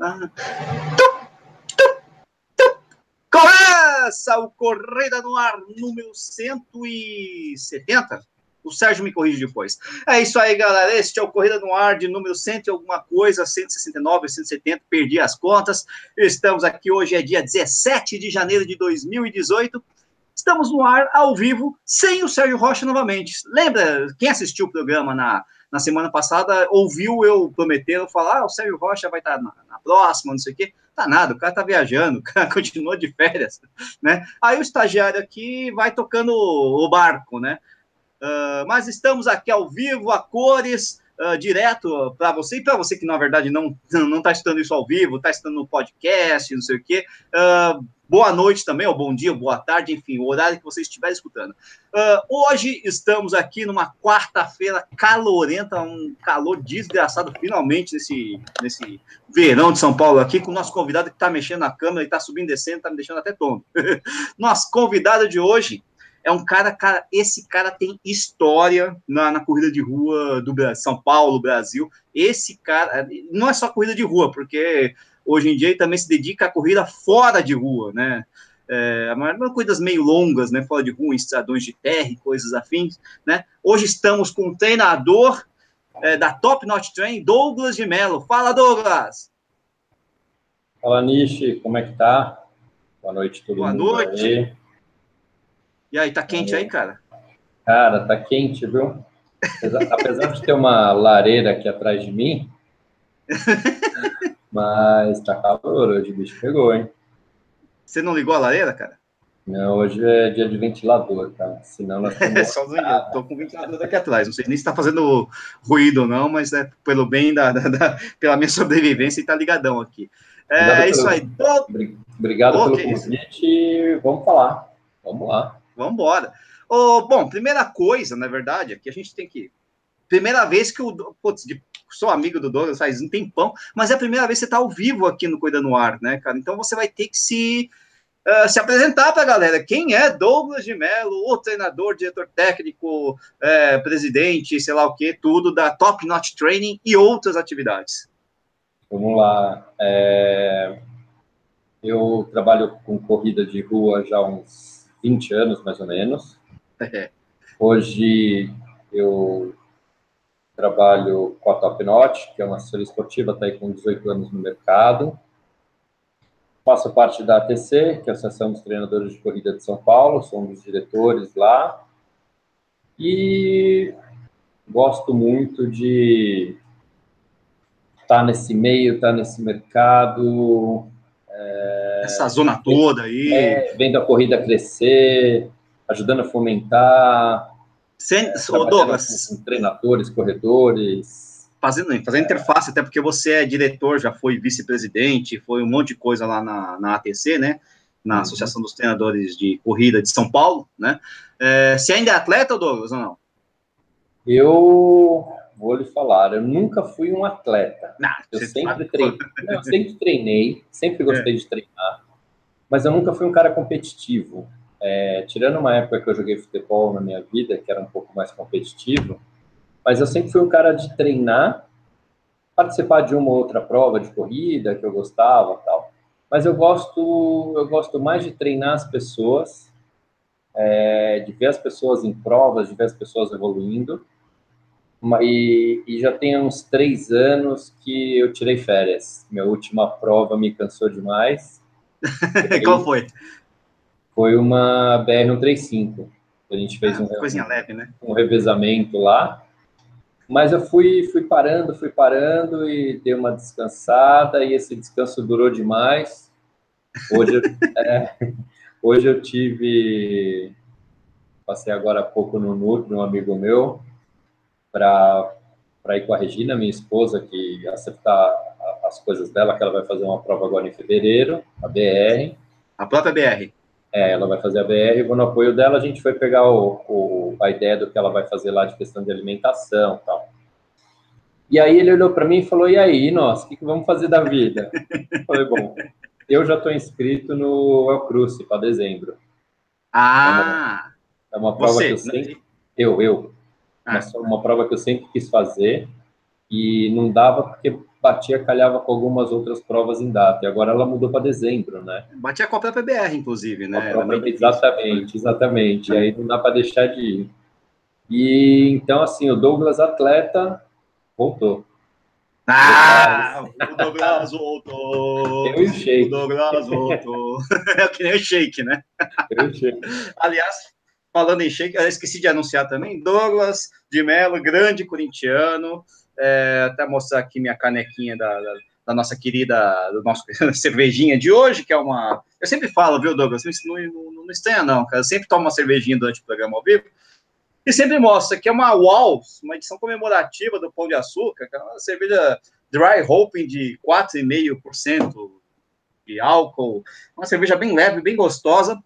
Ah. Começa o Corrida no Ar número 170. O Sérgio me corrige depois. É isso aí, galera. Este é o Corrida no Ar de número 100 e alguma coisa, 169, 170, perdi as contas. Estamos aqui hoje, é dia 17 de janeiro de 2018. Estamos no ar, ao vivo, sem o Sérgio Rocha novamente. Lembra, quem assistiu o programa na, na semana passada, ouviu eu prometer, eu falar, ah, o Sérgio Rocha vai estar na, na próxima, não sei o quê. Tá nada, o cara tá viajando, o cara continua de férias, né? Aí o estagiário aqui vai tocando o barco, né? Uh, mas estamos aqui ao vivo, a cores, uh, direto para você, e para você que na verdade não não está estudando isso ao vivo, está estudando no podcast, não sei o quê. Uh, boa noite também, ou bom dia, boa tarde, enfim, o horário que você estiver escutando. Uh, hoje estamos aqui numa quarta-feira calorenta, um calor desgraçado, finalmente, nesse, nesse verão de São Paulo aqui, com o nosso convidado que está mexendo na câmera e está subindo e descendo, está me deixando até tonto. nosso convidado de hoje é um cara, cara, esse cara tem história na, na corrida de rua do Brasil, São Paulo, Brasil. Esse cara, não é só corrida de rua, porque hoje em dia ele também se dedica à corrida fora de rua, né? É, a maior coisas meio longas, né? Fora de rua, em estradões de terra e coisas afins, né? Hoje estamos com o treinador é, da Top Notch Train, Douglas de Mello. Fala, Douglas! Fala, Nishi, como é que tá? Boa noite, todo Boa mundo. Boa noite. Aí. E aí, tá quente aí, cara? Cara, tá quente, viu? Apesar de ter uma lareira aqui atrás de mim, mas tá calor hoje, o bicho pegou, hein? Você não ligou a lareira, cara? Não, hoje é dia de ventilador, tá? Senão nós estamos... É só eu tô com o ventilador daqui atrás. Não sei nem se tá fazendo ruído ou não, mas é pelo bem da, da, da pela minha sobrevivência e tá ligadão aqui. É, isso aí. Obrigado pelo convite. Vamos falar. Vamos lá. Vamos embora. Oh, bom, primeira coisa, na verdade, é que a gente tem que. Primeira vez que o. Putz, sou amigo do Douglas faz um tempão, mas é a primeira vez que você está ao vivo aqui no Cuida no Ar, né, cara? Então você vai ter que se. Uh, se apresentar para a galera. Quem é Douglas de Mello, o treinador, diretor técnico, é, presidente, sei lá o que, tudo da Top Notch Training e outras atividades? Vamos lá. É... Eu trabalho com corrida de rua já há uns 20 anos, mais ou menos. É. Hoje eu trabalho com a Top Notch, que é uma assessoria esportiva, está aí com 18 anos no mercado. Faço parte da ATC, que é a Associação dos Treinadores de Corrida de São Paulo, sou um dos diretores lá. E gosto muito de estar tá nesse meio, estar tá nesse mercado, é, Essa zona toda aí. É, vendo a corrida crescer, ajudando a fomentar. Sem, é, Douglas. Com, treinadores, corredores. Fazendo, fazendo interface, até porque você é diretor, já foi vice-presidente, foi um monte de coisa lá na, na ATC, né? Na uhum. Associação dos Treinadores de Corrida de São Paulo, né? É, você ainda é atleta, Douglas, ou não? Eu vou lhe falar, eu nunca fui um atleta. Não, eu sempre treinei, eu sempre treinei, sempre gostei é. de treinar, mas eu nunca fui um cara competitivo. É, tirando uma época que eu joguei futebol na minha vida, que era um pouco mais competitivo, mas eu sempre fui um cara de treinar, participar de uma ou outra prova de corrida que eu gostava, tal. Mas eu gosto, eu gosto mais de treinar as pessoas, é, de ver as pessoas em provas, de ver as pessoas evoluindo e, e, já tem uns três anos que eu tirei férias. Minha última prova me cansou demais. Qual foi? Foi uma BR-135. A gente fez ah, um, coisinha leve, né? um revezamento lá. Mas eu fui, fui parando, fui parando e dei uma descansada, e esse descanso durou demais. Hoje, é, hoje eu tive. Passei agora há pouco no Nutri, um amigo meu, para ir com a Regina, minha esposa, que acertar as coisas dela, que ela vai fazer uma prova agora em fevereiro, a BR. A própria BR? É, ela vai fazer a BR, vou no apoio dela, a gente foi pegar o, o, a ideia do que ela vai fazer lá de questão de alimentação e tal. E aí ele olhou para mim e falou, e aí, nós, o que, que vamos fazer da vida? eu falei, bom, eu já estou inscrito no El Cruce para dezembro. Ah! É uma, é uma prova você, que eu sempre... Né? Eu, eu. Uma, ah. uma prova que eu sempre quis fazer e não dava porque batia, calhava com algumas outras provas em data. E agora ela mudou para dezembro, né? Batia com a própria PBR, inclusive, né? Própria, exatamente, exatamente. E aí não dá para deixar de ir. E então, assim, o Douglas atleta voltou. Ah, o Douglas voltou. Eu e o Shake. O Douglas voltou. é que nem o Shake, né? Eu e Shake. Aliás, falando em Shake, eu esqueci de anunciar também, Douglas de Mello, grande corintiano, é, até mostrar aqui minha canequinha da, da, da, nossa querida, do nosso cervejinha de hoje, que é uma. Eu sempre falo, viu, Douglas? Não, não, não estranha, não, cara. Eu sempre tomo uma cervejinha durante o programa ao vivo. E sempre mostra que é uma Walls, uma edição comemorativa do Pão de Açúcar, que é uma cerveja dry hopping de 4,5% de álcool, uma cerveja bem leve, bem gostosa.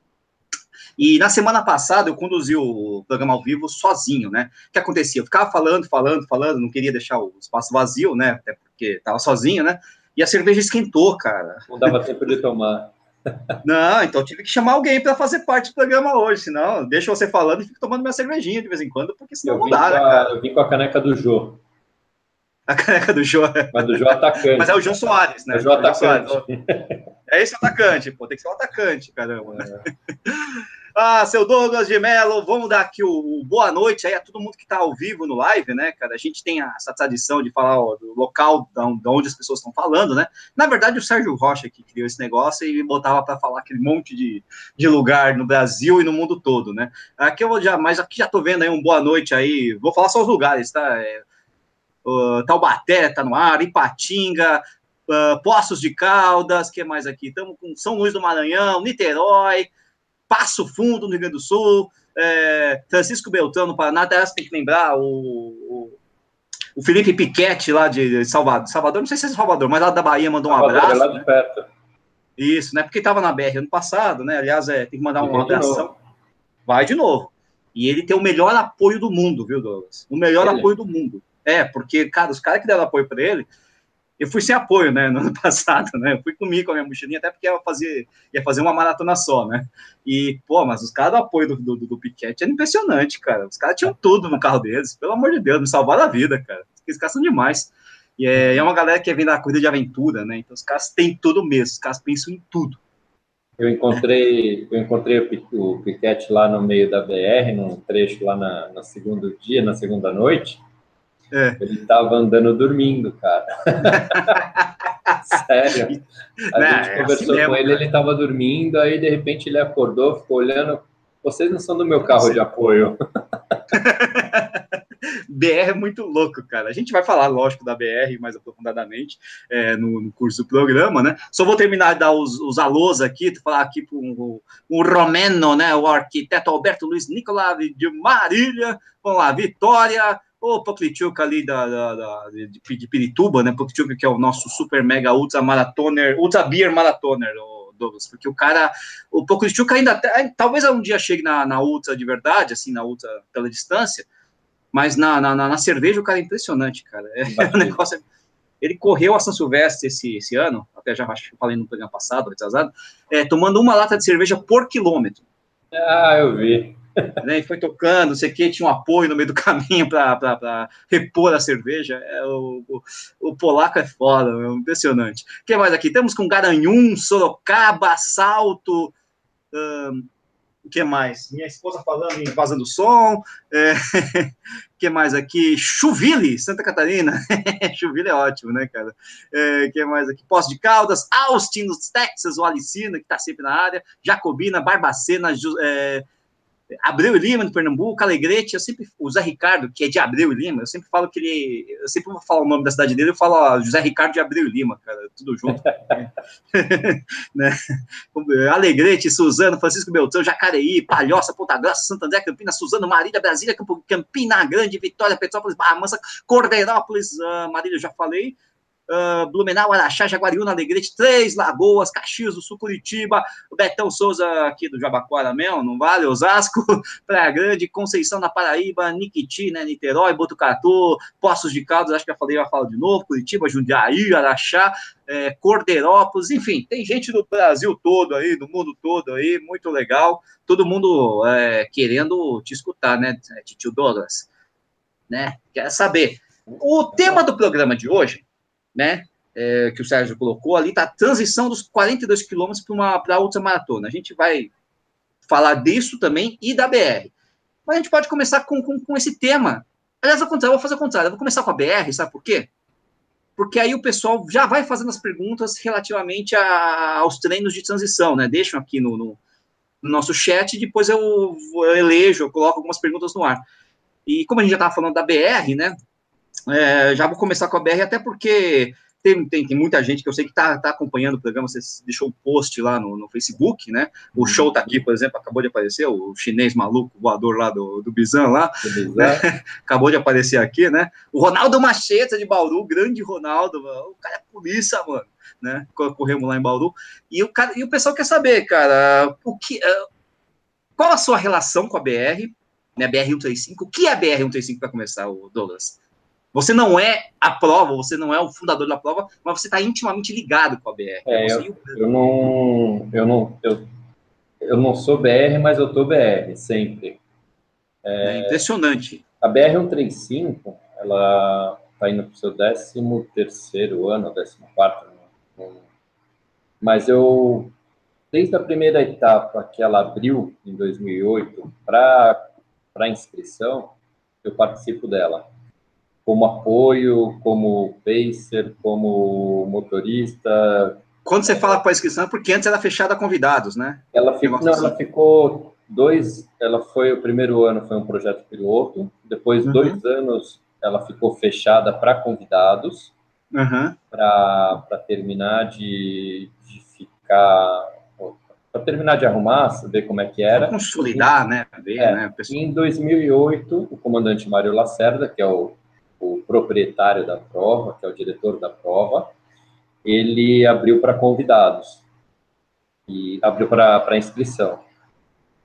E na semana passada eu conduzi o programa ao vivo sozinho, né? O que acontecia? Eu ficava falando, falando, falando, não queria deixar o espaço vazio, né? Até porque estava sozinho, né? E a cerveja esquentou, cara. Não dava tempo de tomar. Não, então tive que chamar alguém para fazer parte do programa hoje, senão deixa você falando e fico tomando minha cervejinha de vez em quando, porque senão eu não dá, né, cara? Eu vim com a caneca do Jô. A caneca do Jô. Mas do Jô é atacante. Mas é o Jô Soares, né? É o Jô atacante. É esse atacante, pô, tem que ser o atacante, caramba. É. Ah, seu Douglas de Mello, vamos dar aqui o, o, boa noite aí a todo mundo que está ao vivo no live, né, cara? A gente tem essa tradição de falar ó, do local de onde as pessoas estão falando, né? Na verdade, o Sérgio Rocha que criou esse negócio e botava para falar aquele monte de, de lugar no Brasil e no mundo todo, né? Aqui eu já, mas aqui já tô vendo aí um boa noite aí. Vou falar só os lugares, tá? É, uh, Taubaté tá no ar, Ipatinga, uh, Poços de Caldas, que mais aqui? Estamos com São Luís do Maranhão, Niterói. Passo Fundo, no Rio Grande do Sul, é, Francisco Beltrão, no Paraná, até tem que lembrar, o, o, o Felipe Piquete, lá de Salvador, Salvador, não sei se é Salvador, mas lá da Bahia, mandou um Salvador, abraço. É lá de né? perto. Isso, né? Porque estava na BR ano passado, né? Aliás, é, tem que mandar uma abração. Vai de novo. E ele tem o melhor apoio do mundo, viu, Douglas? O melhor ele. apoio do mundo. É, porque, cara, os caras que deram apoio para ele, eu fui sem apoio, né, no ano passado, né, eu fui comigo com a minha mochilinha, até porque ia fazer, ia fazer uma maratona só, né, e, pô, mas os caras do apoio do, do, do Piquete era impressionante, cara, os caras tinham tudo no carro deles, pelo amor de Deus, me salvaram a vida, cara, esses caras são demais, e é, é uma galera que vem da corrida de aventura, né, então os caras têm tudo mesmo, os caras pensam em tudo. Eu encontrei, eu encontrei o Piquete lá no meio da BR, num trecho lá na, no segundo dia, na segunda noite, é. Ele estava andando dormindo, cara. Sério. A né, gente é conversou assim com ele, ele estava dormindo, aí de repente ele acordou, ficou olhando. Vocês não são do meu carro de apoio. BR é muito louco, cara. A gente vai falar, lógico, da BR mais aprofundadamente é, no, no, curso do programa, né? Só vou terminar de dar os, os alôs aqui, falar aqui para o Romeno, né? O arquiteto Alberto Luiz Nicolau de Marília. Vamos lá, Vitória, o Poklitchuk ali da, da, da, de, de Pirituba, né? Poklitchuk que é o nosso super mega ultra maratoner, ultra beer maratoner, o Douglas, porque o cara, o Poklitchuk ainda, talvez um dia chegue na, na ultra de verdade, assim, na ultra pela distância, mas na, na, na cerveja o cara é impressionante, cara. É, é um negócio. Ele correu a São Silvestre esse, esse ano, até já falei no programa passado, retrasado, é, tomando uma lata de cerveja por quilômetro. Ah, eu vi né, e foi tocando, não sei o que, tinha um apoio no meio do caminho para repor a cerveja. É, o, o, o, polaco é foda, impressionante. O que mais aqui? Temos com Garanhum, Sorocaba, Salto. o que mais? Minha esposa falando em vazando som. É, que mais aqui? Chuville, Santa Catarina. Chuville é ótimo, né, cara? É, que mais aqui? Poço de Caldas, Austin, Texas, o Alicina, que está sempre na área. Jacobina, Barbacena, é, Abreu e Lima, de Pernambuco, Alegrete, eu sempre, o Zé Ricardo, que é de Abreu e Lima, eu sempre falo que ele, eu sempre vou falar o nome da cidade dele, eu falo ó, José Ricardo de Abreu e Lima, cara, tudo junto. né? Alegrete, Suzano, Francisco Beltrão, Jacareí, Palhoça, Ponta Grossa, Santo André, Campinas, Suzano, Marília, Brasília, Campina Grande, Vitória, Petrópolis, Barra Mansa, Cordeirópolis, uh, Marília, já falei, uh, Blumenau, Araxá, Jaguariúna, Alegrete, Três Lagoas, Caxias do Sul, Curitiba, Betão Souza aqui do Jabaquara mesmo, não vale, Osasco, Praia Grande, Conceição da Paraíba, Niquiti, né, Niterói, Botucatu, Poços de Caldas, acho que já falei, já falo de novo, Curitiba, Jundiaí, Araxá, é, Cordeirópolis, enfim, tem gente do Brasil todo aí, do mundo todo aí, muito legal, todo mundo é, querendo te escutar, né, Tio Douglas, né, quer saber. O tema do programa de hoje né? É, que o Sérgio colocou ali, tá a transição dos 42 quilômetros para uma para outra maratona. A gente vai falar disso também e da BR. Mas a gente pode começar com, com, com esse tema. Aliás, ao contrário, eu vou fazer o contrário. Eu vou começar com a BR, sabe por quê? Porque aí o pessoal já vai fazendo as perguntas relativamente a, aos treinos de transição, né? Deixam aqui no, no, no nosso chat e depois eu, eu elejo, eu coloco algumas perguntas no ar. E como a gente já estava falando da BR, né? É, já vou começar com a BR, até porque tem, tem, tem, muita gente que eu sei que está tá acompanhando o programa, você deixou um post lá no, no Facebook, né? O uhum. show tá aqui, por exemplo, acabou de aparecer, o chinês maluco voador lá do, do Bizan lá, né? acabou de aparecer aqui, né? O Ronaldo Macheta de Bauru, grande Ronaldo, o cara é polícia, mano, né? Corremos lá em Bauru. E o, cara, e o pessoal quer saber, cara, o que, uh, qual a sua relação com a BR, né? BR-135, o que é a BR-135 para começar, o Douglas? Você não é a prova, você não é o fundador da prova, mas você está intimamente ligado com a BR. É, eu, eu, não, eu não, eu, eu não sou BR, mas eu tô BR sempre. É, é impressionante. A BR 135, ela está indo para o seu 13 terceiro ano, 14 quarto, mas eu desde a primeira etapa que ela abriu em 2008 para para inscrição, eu participo dela como apoio, como pacer, como motorista. Quando você fala para inscrição, é porque antes era fechada a convidados, né? Ela ficou, não, ela ficou dois, ela foi o primeiro ano foi um projeto piloto, depois uhum. dois anos ela ficou fechada para convidados, uhum. para terminar de, de ficar para terminar de arrumar, saber como é que era. Pra consolidar, e, né? Ver, é, né Em 2008, o comandante Mário Lacerda, que é o o proprietário da prova, que é o diretor da prova, ele abriu para convidados e abriu para inscrição.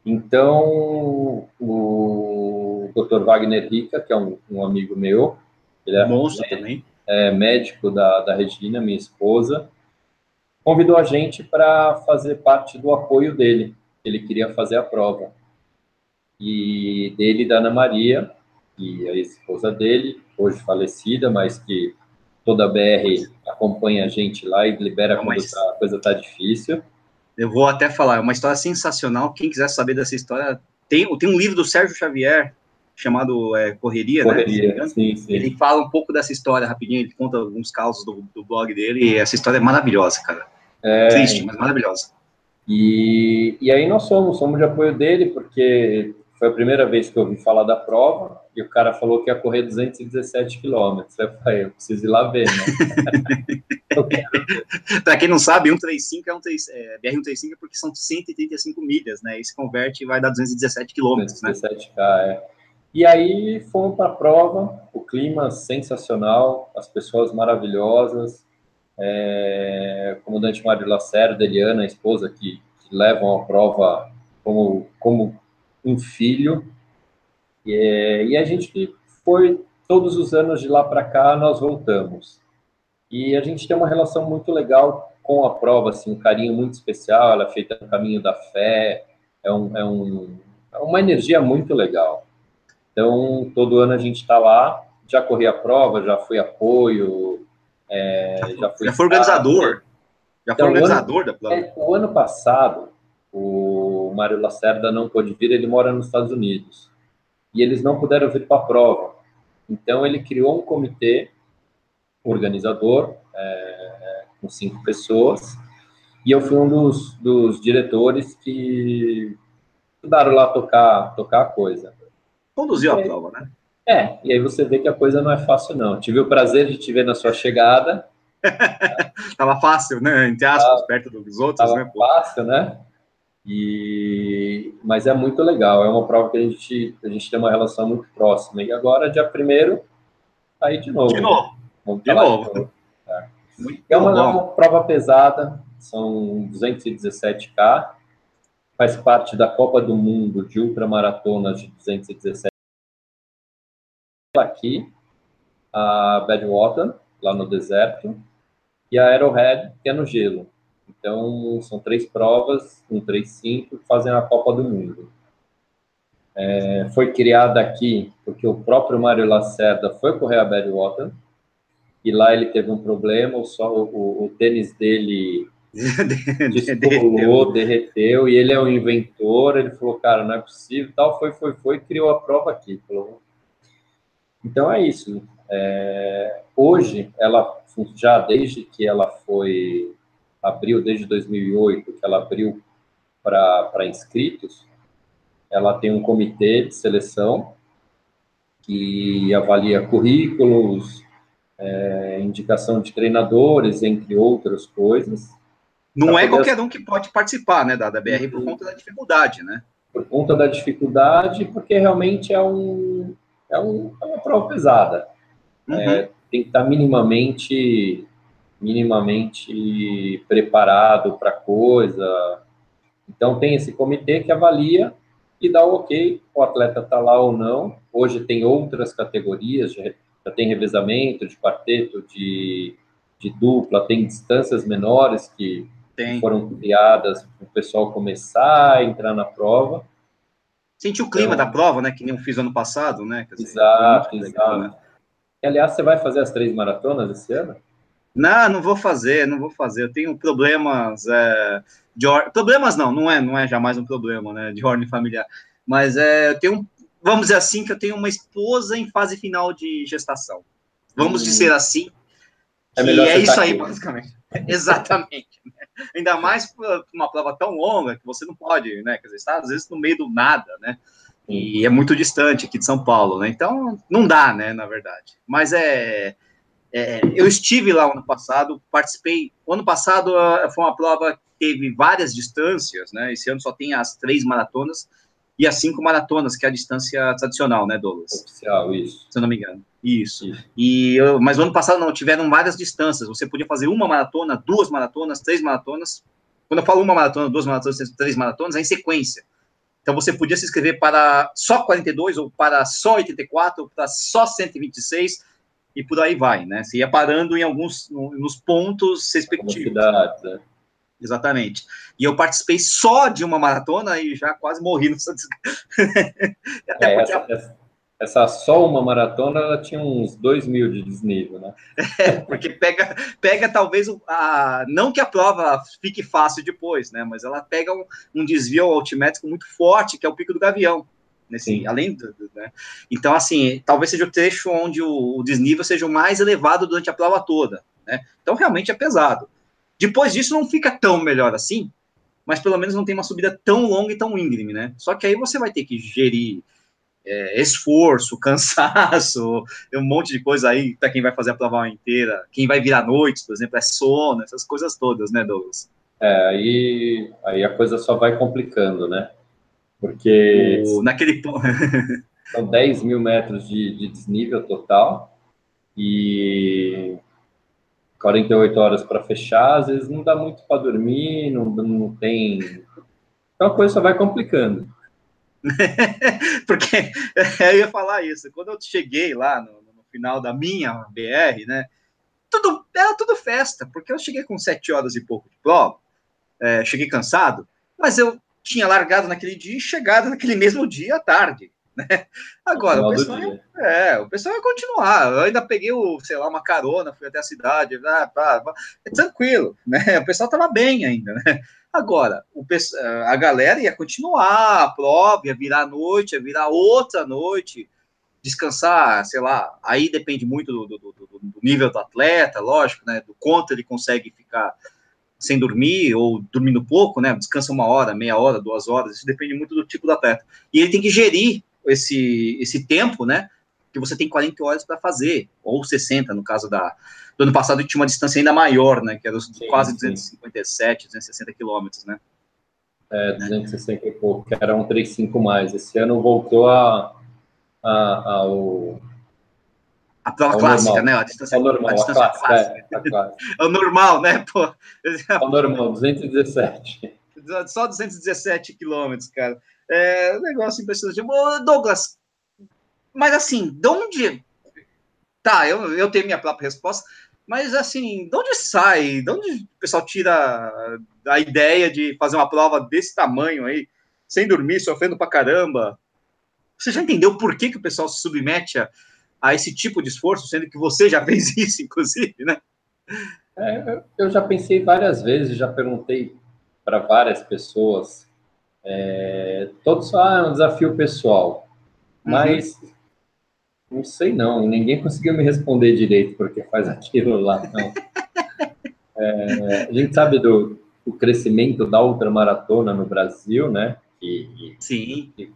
Então, o Dr. Wagner Rica, que é um, um amigo meu, ele é, Monstro também. é médico da, da Regina, minha esposa, convidou a gente para fazer parte do apoio dele. Ele queria fazer a prova. E dele e da Ana Maria, e a esposa dele, hoje falecida, mas que toda a BR acompanha a gente lá e libera Não, quando tá, a coisa está difícil. Eu vou até falar, é uma história sensacional. Quem quiser saber dessa história, tem, tem um livro do Sérgio Xavier chamado é, Correria, né? Correria né? sim, sim. Ele fala um pouco dessa história rapidinho, ele conta alguns casos do, do blog dele, e essa história é maravilhosa, cara. É... Triste, mas maravilhosa. E, e aí nós somos, somos de apoio dele, porque foi a primeira vez que eu ouvi falar da prova, e o cara falou que ia correr 217 quilômetros. Eu falei, eu preciso ir lá ver, né? Para quem não sabe, 135 é um é, BR-135 é porque são 135 milhas, né? E se converte e vai dar 217 quilômetros, 217 né? é. E aí fomos para a prova, o clima sensacional, as pessoas maravilhosas, é, comandante Mário Lacerda, Eliana, a esposa, que, que levam a prova como, como um filho, e, é, e a gente foi, todos os anos de lá para cá, nós voltamos. E a gente tem uma relação muito legal com a prova, assim, um carinho muito especial, ela é feita no caminho da fé, é, um, é, um, é uma energia muito legal. Então, todo ano a gente está lá, já corri a prova, já fui apoio, é, já fui... Já foi organizador. Já então, foi organizador ano, da prova. É, o ano passado, o Mário Lacerda não pôde vir, ele mora nos Estados Unidos e eles não puderam vir para a prova. Então, ele criou um comitê organizador é, com cinco pessoas e eu fui um dos, dos diretores que ajudaram lá a tocar, tocar a coisa. Conduziu a prova, né? É, e aí você vê que a coisa não é fácil, não. Tive o prazer de te ver na sua chegada. tava fácil, né? Entre aspas, tava, perto dos outros, tava né? Fácil, né? E, mas é muito legal, é uma prova que a gente, a gente tem uma relação muito próxima. E agora, dia primeiro, tá aí de novo. De novo. Vamos de novo. De novo. É, é uma, uma, prova pesada, são 217K, faz parte da Copa do Mundo de ultramaratonas de 217 aqui, a Badwater, lá no deserto, e a Arrowhead, que é no gelo. Então, são três provas, um, três, cinco, que fazem a Copa do Mundo. É, foi criada aqui porque o próprio Mário Lacerda foi correr a Badwater e lá ele teve um problema, o, só, o, o tênis dele descolou, derreteu, e ele é um inventor, ele falou, cara, não é possível, tal, foi, foi, foi, criou a prova aqui. Falou. Então é isso. É, hoje, ela já desde que ela foi, abriu, desde 2008, que ela abriu para inscritos, ela tem um comitê de seleção que avalia currículos, é, indicação de treinadores, entre outras coisas. Não é qualquer um que pode participar, né, da, da BR por conta da dificuldade, né? Por conta da dificuldade, porque realmente é, um, é, um, é uma prova pesada. Uhum. É, tem que estar minimamente, minimamente preparado para a coisa. Então, tem esse comitê que avalia e dá o ok, o atleta está lá ou não. Hoje tem outras categorias, já tem revezamento de quarteto, de, de dupla, tem distâncias menores que tem. foram criadas para o pessoal começar a entrar na prova. Sentir o clima então, da prova, né? Que nem eu fiz ano passado, né? Dizer, exato, exato. Né? Aliás, você vai fazer as três maratonas esse ano? Não, não vou fazer, não vou fazer. Eu tenho problemas é, de or... problemas não, não é, não é jamais um problema, né? De ordem familiar. Mas é, eu tenho vamos dizer assim, que eu tenho uma esposa em fase final de gestação. Vamos hum. dizer assim. É, é isso aí, aqui. basicamente. Exatamente. Né? Ainda mais uma prova tão longa que você não pode, né? Quer dizer, está às vezes no meio do nada, né? E é muito distante aqui de São Paulo, né? Então não dá, né? Na verdade. Mas é, é eu estive lá ano passado, participei. O ano passado ah, foi uma prova que teve várias distâncias, né? Esse ano só tem as três maratonas e as cinco maratonas, que é a distância tradicional, né, Douglas? Oficial, isso. Se eu não me engano. Isso. isso. E eu, mas no ano passado não, tiveram várias distâncias. Você podia fazer uma maratona, duas maratonas, três maratonas. Quando eu falo uma maratona, duas maratonas, três maratonas, é em sequência. Então você podia se inscrever para só 42, ou para só 84, ou para só 126, e por aí vai, né? Você ia parando em alguns nos pontos respectivos. Né? Exatamente. E eu participei só de uma maratona e já quase morri no Até é, porque... essa, essa, essa, só uma maratona ela tinha uns 2 mil de desnível, né? É, porque pega, pega talvez a. Não que a prova fique fácil depois, né? Mas ela pega um, um desvio altimétrico muito forte, que é o pico do Gavião. Nesse, além do, do, né? Então, assim, talvez seja o trecho onde o, o desnível seja o mais elevado durante a prova toda. Né? Então, realmente é pesado. Depois disso não fica tão melhor assim, mas pelo menos não tem uma subida tão longa e tão íngreme, né? Só que aí você vai ter que gerir é, esforço, cansaço, um monte de coisa aí para quem vai fazer a prova inteira, quem vai virar noite, por exemplo, é sono, essas coisas todas, né, Douglas? É, aí, aí a coisa só vai complicando, né? Porque. O, naquele São 10 mil metros de, de desnível total. E 48 horas para fechar, às vezes não dá muito para dormir, não, não tem. Então a coisa só vai complicando. Porque eu ia falar isso. Quando eu cheguei lá no, no, final da minha BR, né? Tudo, era tudo festa, porque eu cheguei com sete horas e pouco de prova, é, cheguei cansado, mas eu tinha largado naquele dia e chegado naquele mesmo dia à tarde. Né? Agora, o pessoal, é, o pessoal vai continuar. Eu ainda peguei, o, sei lá, uma carona, fui até a cidade, ah, pá, pá, é tranquilo, né? O pessoal estava bem ainda, né? Agora, o, a galera ia continuar a prova, ia virar noite, ia virar outra noite, descansar, sei lá, aí depende muito do, do, do, do nível do atleta, lógico, né? Do quanto ele consegue ficar sem dormir ou dormindo pouco, né? Descansa uma hora, meia hora, duas horas, isso depende muito do tipo do atleta. E ele tem que gerir esse, esse tempo, né? Que você tem 40 horas para fazer, ou 60, no caso da. Do ano passado tinha uma distância ainda maior, né? Que era sim, quase sim. 257, 260 quilômetros, né? É, 260 e pouco, que era um 35 mais. Esse ano voltou a, a, ao. A prova clássica, normal. né? A distância, normal, a distância a clássica. É, clássica. é o normal, né? Pô. É o normal, 217. Só 217 quilômetros, cara. É um negócio impressionante. Douglas, mas assim, de onde. Tá, eu, eu tenho minha própria resposta, mas assim, de onde sai? De onde o pessoal tira a ideia de fazer uma prova desse tamanho aí, sem dormir, sofrendo pra caramba? Você já entendeu por que, que o pessoal se submete a, a esse tipo de esforço, sendo que você já fez isso, inclusive, né? É, eu já pensei várias vezes, já perguntei para várias pessoas, é, todos ah, é um desafio pessoal, uhum. mas uhum. não sei não, ninguém conseguiu me responder direito porque faz aquilo lá, não. É, a gente sabe do, do crescimento da ultramaratona no Brasil, né? Que, Sim. Que,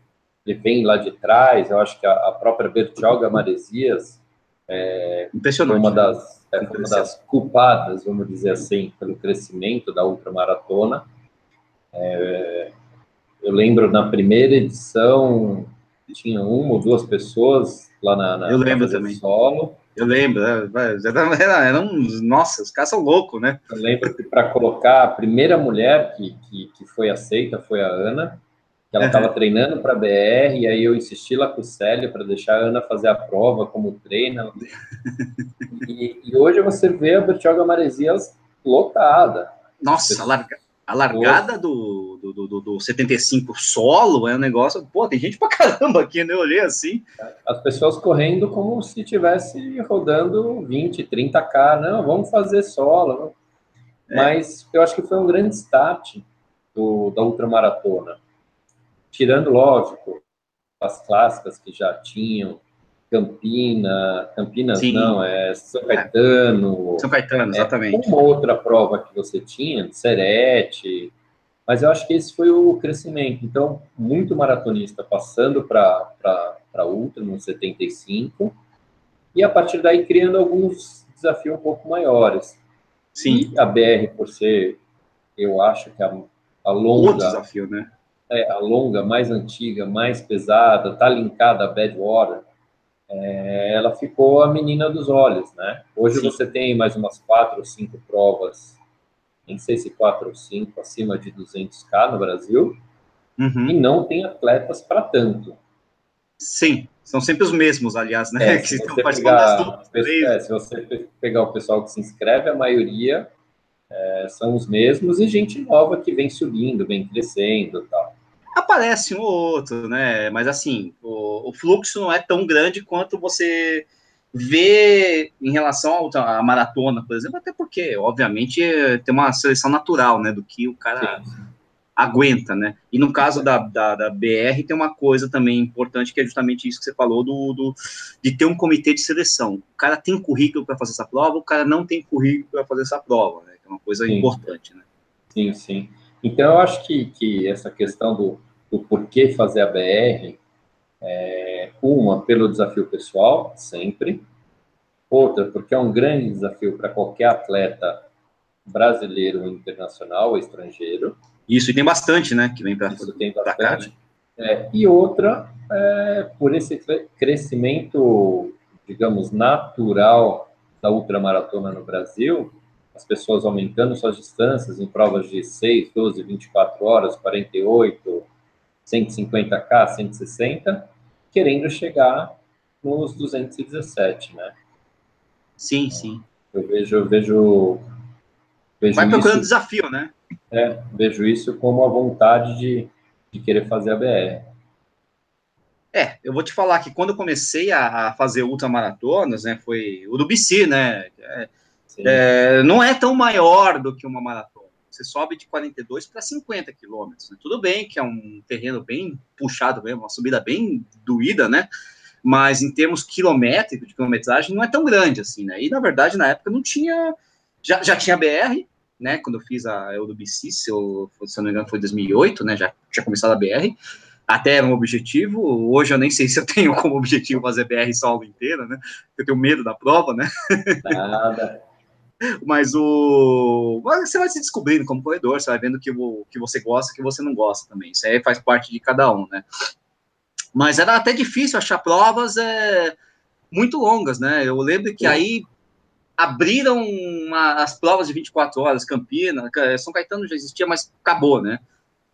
que vem lá de trás, eu acho que a, a própria Bertioga Maresias é, Impressionante. Uma das, é, uma das culpadas, vamos dizer assim, pelo crescimento da ultramaratona. É, eu lembro na primeira edição tinha uma ou duas pessoas lá na, na eu lembro também solo. Eu lembro, era, era, era uns, nossa, os caras são loucos, né? Eu lembro que para colocar a primeira mulher que, que, que foi aceita foi a Ana, que ela estava uhum. treinando para a BR, e aí eu insisti lá com o Célio para deixar a Ana fazer a prova como treina. e, e, hoje você vê a Bertioga Maresias lotada. Nossa, a, larga, a largada do, do, do, do 75 solo é um negócio. Pô, tem gente pra caramba aqui, né? Eu olhei assim. As pessoas correndo como se estivesse rodando 20, 30K. Não, vamos fazer solo. É. Mas eu acho que foi um grande start do, da ultramaratona tirando, lógico, as clássicas que já tinham, Campina, Campinas Sim. não, é São Caetano. São Caetano, exatamente. É uma outra prova que você tinha, Serete, mas eu acho que esse foi o crescimento. Então, muito maratonista passando para Ultra no 75, e a partir daí criando alguns desafios um pouco maiores. Sim. E a BR, por ser, eu acho que a, a longa. Outro desafio, né? É, a longa, mais antiga, mais pesada, tá linkada a Badwater, é, ela ficou a menina dos olhos, né? Hoje Sim. você tem mais umas quatro ou cinco provas, nem sei se quatro ou cinco, acima de 200k no Brasil, uhum. e não tem atletas para tanto. Sim, são sempre os mesmos, aliás, né? É, se, você pegar, é, se você pegar o pessoal que se inscreve, a maioria é, são os mesmos e gente nova que vem subindo, vem crescendo tal. Aparece um ou outro, né? Mas assim, o, o fluxo não é tão grande quanto você vê em relação à maratona, por exemplo, até porque, obviamente, tem uma seleção natural, né, do que o cara Sim. aguenta, né? E no caso da, da, da, BR tem uma coisa também importante que é justamente isso que você falou do, do de ter um comitê de seleção. O cara tem currículo para fazer essa prova, o cara não tem currículo para fazer essa prova, né? Que é uma coisa sim. importante, né? Sim, sim. Então eu acho que, que essa questão do o porquê fazer a BR, é, uma, pelo desafio pessoal, sempre. Outra, porque é um grande desafio para qualquer atleta brasileiro, internacional ou estrangeiro. Isso, e tem bastante, né, que vem para cá. É, e outra, é, por esse crescimento, digamos, natural da ultramaratona no Brasil, as pessoas aumentando suas distâncias em provas de 6, 12, 24 horas, 48, 150K, 160, querendo chegar nos 217, né? Sim, sim. Eu vejo, eu vejo, vejo Vai procurando isso, desafio, né? É, vejo isso como a vontade de, de querer fazer a BR. É, eu vou te falar que quando eu comecei a, a fazer ultramaratonas, né, foi o do BC, né? É, é, não é tão maior do que uma maratona você sobe de 42 para 50 quilômetros. Né? Tudo bem que é um terreno bem puxado mesmo, uma subida bem doída, né? Mas em termos quilométricos, de quilometragem, não é tão grande assim, né? E na verdade, na época não tinha. Já, já tinha BR, né? Quando eu fiz a Eurobici, se eu, se não me engano, foi 2008, né? Já tinha começado a BR. Até era um objetivo. Hoje eu nem sei se eu tenho como objetivo fazer BR solo inteira, né? Eu tenho medo da prova, né? Nada. Mas o. Você vai se descobrindo como corredor, você vai vendo que o que você gosta que você não gosta também. Isso aí faz parte de cada um, né? Mas era até difícil achar provas é, muito longas, né? Eu lembro que aí abriram uma, as provas de 24 horas, Campinas, São Caetano já existia, mas acabou, né?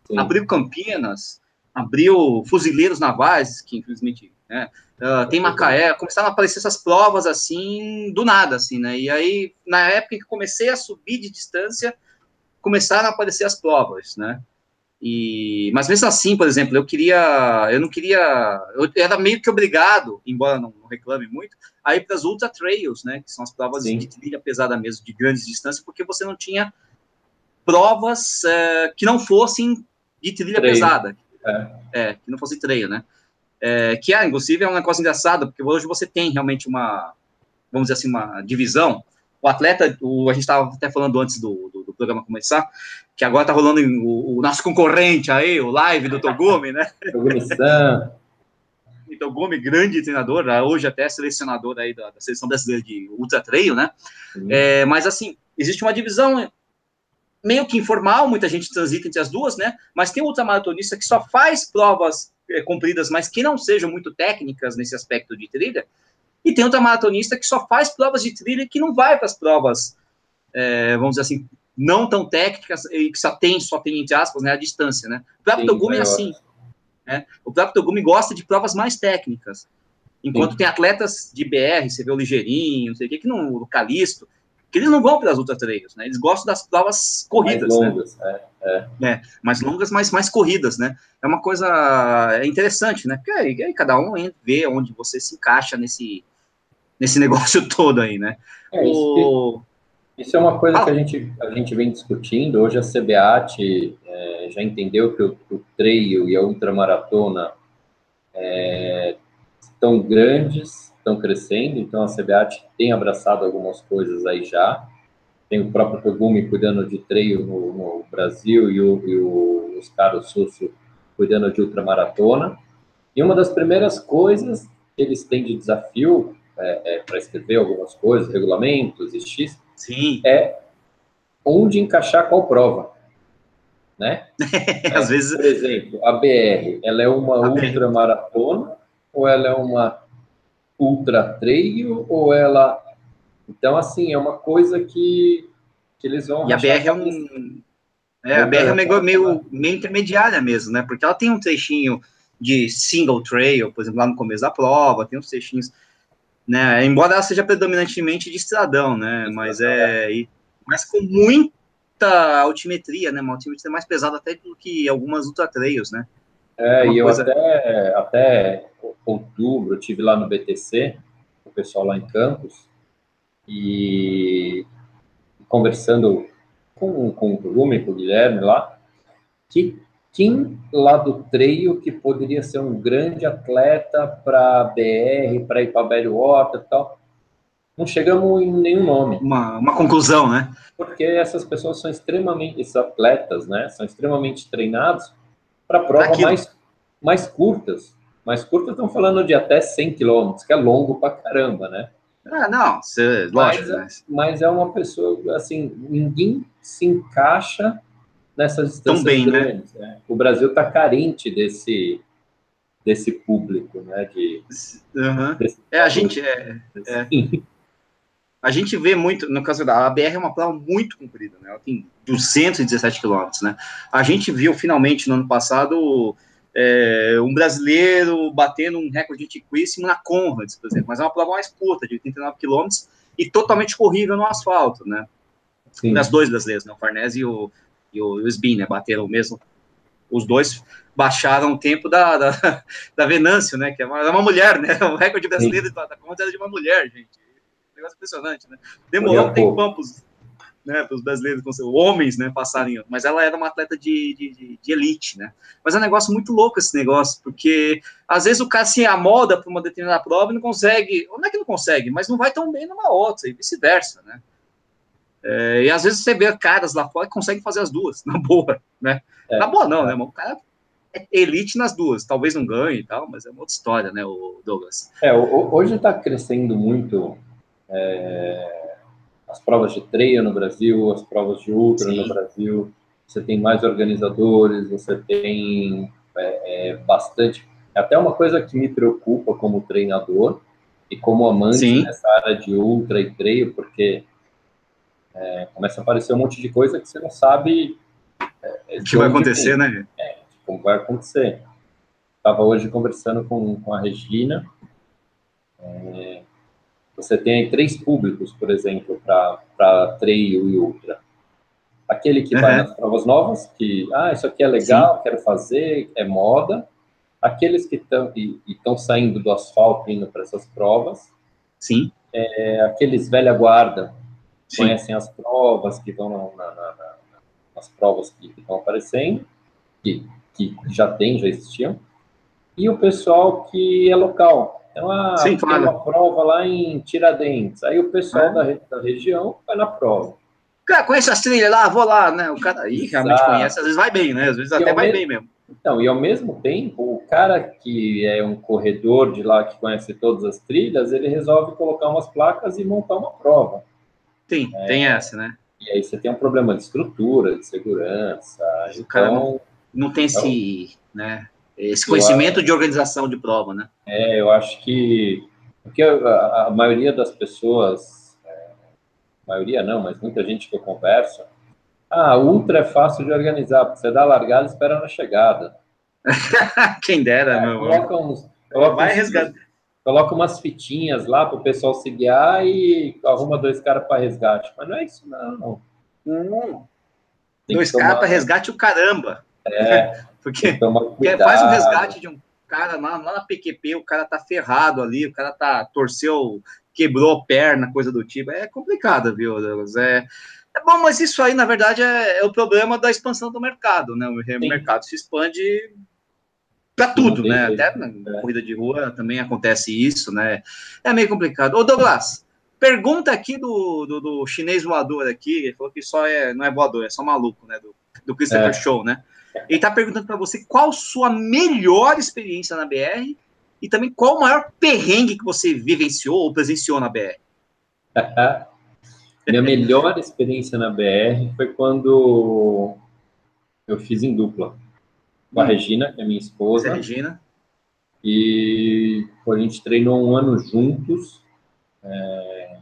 Sim. Abriu Campinas, abriu Fuzileiros Navais, que infelizmente né? Uh, tem Macaé, começaram a aparecer essas provas assim, do nada, assim, né? E aí, na época que comecei a subir de distância, começaram a aparecer as provas, né? E, mas mesmo assim, por exemplo, eu queria, eu não queria, eu era meio que obrigado, embora não, não reclame muito, a ir para as ultra trails, né, que são as provas Sim. de trilha pesada mesmo, de grandes distâncias, porque você não tinha provas é, que não fossem de trilha trail. pesada, é. é. que não fosse trail, né, é, que é, inclusive, é um negócio engraçado, porque hoje você tem realmente uma, vamos dizer assim, uma divisão, o atleta, o, a gente estava até falando antes do, do, do, programa começar, que agora está rolando o, o, nosso concorrente aí, o live do Togumi, né? Togumi-san. Togumi, grande treinador, hoje até selecionador aí da, da seleção brasileira de ultra trail, né? Uhum. É, mas assim, existe uma divisão meio que informal, muita gente transita entre as duas, né? Mas tem ultramaratonista que só faz provas compridas, mas que não sejam muito técnicas nesse aspecto de trilha, e tem outra maratonista que só faz provas de trilha e que não vai para as provas, é, vamos dizer assim, não tão técnicas e que só tem, só tem, entre aspas, né, a distância, né? O próprio Togumi é assim. Né? O próprio Togumi gosta de provas mais técnicas. Enquanto Sim. tem atletas de BR, você vê o Ligeirinho, não sei o que, que não, o Calisto, que eles não vão para as ultra trails, né? Eles gostam das provas corridas, mais né? longas, né? É, é. é, mais longas, mas mais corridas, né? É uma coisa é interessante, né? Porque aí, aí cada um vê onde você se encaixa nesse, nesse negócio todo aí, né? É, o... isso, é uma coisa ah. que a gente, a gente vem discutindo. Hoje a CBAT é, já entendeu que o, o trail e a ultramaratona é, estão grandes, estão crescendo, então a CBAT tem abraçado algumas coisas aí já. Tem o próprio Togumi cuidando de trail no, no Brasil e o, e o Oscar Susso cuidando de ultramaratona. E uma das primeiras coisas que eles têm de desafio é, é, para escrever algumas coisas, regulamentos e X, Sim. é onde encaixar qual prova. Né? Às é, vezes... Por exemplo, a BR, ela é uma ultramaratona ou ela é uma ultra trail ou ela... Então, assim, é uma coisa que, que eles vão... E a BR é um... É, a BR é meio, meio, meio intermediária mesmo, né? Porque ela tem um trechinho de single trail, por exemplo, lá no começo da prova, tem uns trechinhos né? Embora ela seja predominantemente de estradão, né? Mas é, é. mas com muita altimetria, né? Uma altimetria mais pesada até do que algumas ultra trails, né? É, e eu coisa... até, até outubro eu tive lá no BTC, o pessoal lá em Campos, e conversando com, com o Rumi, com o Guilherme lá, que quem lá do treio que poderia ser um grande atleta para BR, para ir para Water e tal. Não chegamos em nenhum nome. Uma, uma conclusão, né? Porque essas pessoas são extremamente, esses atletas, né? São extremamente treinados para provas mais, mais curtas. Mais curtas estão falando de até 100 quilômetros, que é longo para caramba, né? Ah, não, cê, lógico. Mas, é, mas é uma pessoa, assim, ninguém se encaixa nessas distâncias bem, né? grandes. Né? O Brasil está carente desse desse público, né? De, uhum. desse é a gente é, é, a gente vê muito no caso da ABR é uma prova muito comprida, né? Ela tem 217 quilômetros, né? A gente viu finalmente no ano passado é, um brasileiro batendo um recorde antiquíssimo na Conrads, por exemplo, mas é uma prova mais curta, de 89 quilômetros e totalmente corrível no asfalto, né? Sim. As dois brasileiros, né? O Farnese e o e o, e o Sbin, né? Bateram mesmo. Os dois baixaram o tempo da, da, da Venâncio, né? Que é uma, é uma mulher, né? O recorde brasileiro da, da era de uma mulher, gente. Um negócio impressionante, né? Demorou um tempão né, para os brasileiros, homens, né, passarem, mas ela era uma atleta de, de, de, elite, né, mas é um negócio muito louco esse negócio, porque às vezes o cara se amoda para uma determinada prova e não consegue, não é que não consegue, mas não vai tão bem numa outra, e vice-versa, né, é, e às vezes você vê caras lá fora que conseguem fazer as duas, na boa, né? É, na boa não, é. né? O cara é elite nas duas, talvez não ganhe e tal, mas é uma outra história, né, o Douglas? É, hoje está crescendo muito é, as provas de treino no Brasil, as provas de ultra Sim. no Brasil, você tem mais organizadores, você tem é, é, bastante... Até uma coisa que me preocupa como treinador e como amante Sim. nessa área de ultra e treino, porque é, começa a aparecer um monte de coisa que você não sabe é, o que vai acontecer, vem. né? É, como vai acontecer. Estava hoje conversando com, com a Regina. É, você tem três públicos, por exemplo, para trail e ultra. Aquele que uhum. vai nas provas novas, que, ah, isso aqui é legal, Sim. quero fazer, é moda. Aqueles que estão saindo do asfalto indo para essas provas. Sim. É, aqueles velha guarda, Sim. conhecem as provas, que vão na, na, na, nas provas que estão aparecendo, que, que já tem, já existiam. E o pessoal que é local, então, ah, Sim, tem uma prova lá em Tiradentes. Aí o pessoal é. da, da, região vai na prova. Cara, conhece as trilhas lá, vou lá, né? O cara aí realmente conhece, às vezes vai bem, né? Às vezes e até vai bem mesmo. Então, e ao mesmo tempo, o cara que é um corredor de lá, que conhece todas as trilhas, ele resolve colocar umas placas e montar uma prova. Sim, é, tem essa, né? E aí você tem um problema de estrutura, de segurança. O então, cara não, não tem então, esse, né? Esse conhecimento acho, de organização de prova, né? É, eu acho que porque a, a maioria das pessoas, é, maioria não, mas muita gente que eu converso, ah, ultra é fácil de organizar, porque você dá a largada e espera na chegada. Quem dera, é, meu coloca uns, coloca Vai uns, Coloca umas fitinhas lá para o pessoal se guiar e arruma dois caras para resgate. Mas não é isso, não. Hum. Dois caras para resgate o caramba. É. Porque faz um resgate de um cara lá, lá na PQP, o cara tá ferrado ali, o cara tá torceu, quebrou a perna, coisa do tipo. É complicado, viu, Douglas? É, é bom, mas isso aí, na verdade, é, é o problema da expansão do mercado, né? O Sim. mercado se expande para tudo, né? Até na é. corrida de rua também acontece isso, né? É meio complicado. Ô, Douglas, pergunta aqui do, do, do chinês voador aqui, ele falou que só é, não é voador, é só maluco, né? Do, do Christopher é. Show, né? Ele está perguntando para você qual sua melhor experiência na BR e também qual o maior perrengue que você vivenciou ou presenciou na BR. Minha melhor experiência na BR foi quando eu fiz em dupla com a hum. Regina, que é minha esposa. É Regina. E a gente treinou um ano juntos. É,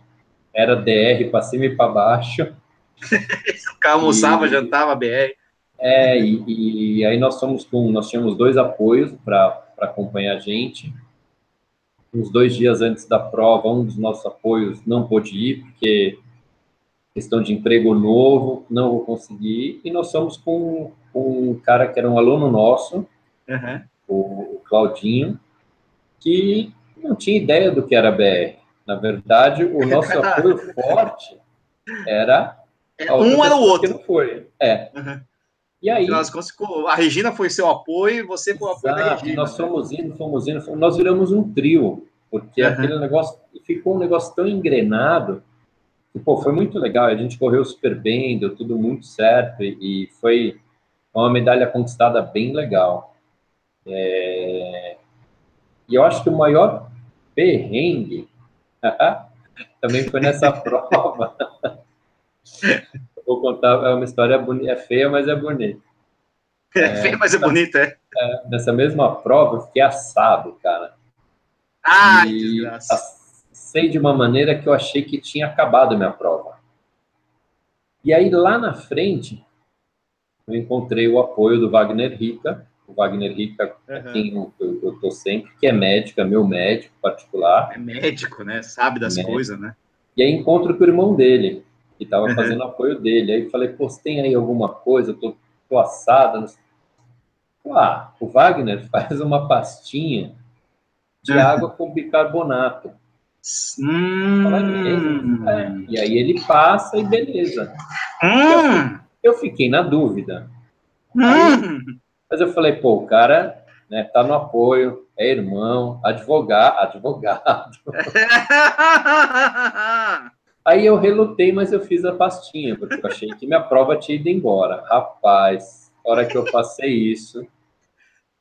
era DR para cima e para baixo. almoçava, e... jantava BR. É, e, e aí nós somos com, nós tínhamos dois apoios para acompanhar a gente. Uns dois dias antes da prova, um dos nossos apoios não pôde ir, porque questão de emprego novo, não vou conseguir. E nós somos com, com um cara que era um aluno nosso, uhum. o, Claudinho, que não tinha ideia do que era BR. Na verdade, o nosso apoio forte era. É, um era o outro. não foi. É. Uhum. E aí. a Regina foi seu apoio e você foi o apoio da Regina. Nós fomos indo, fomos indo, nós viramos um trio, porque uhum. aquele negócio ficou um negócio tão engrenado que, pô, foi muito legal. A gente correu super bem, deu tudo muito certo e, e foi uma medalha conquistada bem legal. É... E eu acho que o maior perrengue também foi nessa prova. vou contar é uma história bonita, é feia, mas é bonita. É, é feia, mas é bonita, é. é. Nessa mesma prova, eu fiquei assado, cara. E que. Sei de uma maneira que eu achei que tinha acabado a minha prova. E aí, lá na frente, eu encontrei o apoio do Wagner Rica. O Wagner Rica, uhum. quem eu, eu, tô sempre, que é médico, é meu médico particular. É médico, né? Sabe das coisas, né? E aí encontro com o irmão dele, que estava uhum. fazendo apoio dele. Aí falei, pô, você tem aí alguma coisa? Eu tô, tô assada. Ah, o Wagner faz uma pastinha de água com bicarbonato. Hum. É. E aí ele passa e beleza. Hum. Eu, eu, fiquei na dúvida. Aí, hum. mas eu falei, pô, o cara né, tá no apoio, é irmão, advogado, advogado. Aí eu relutei, mas eu fiz a pastinha, porque eu achei que minha prova tinha ido embora. Rapaz, a hora que eu passei isso,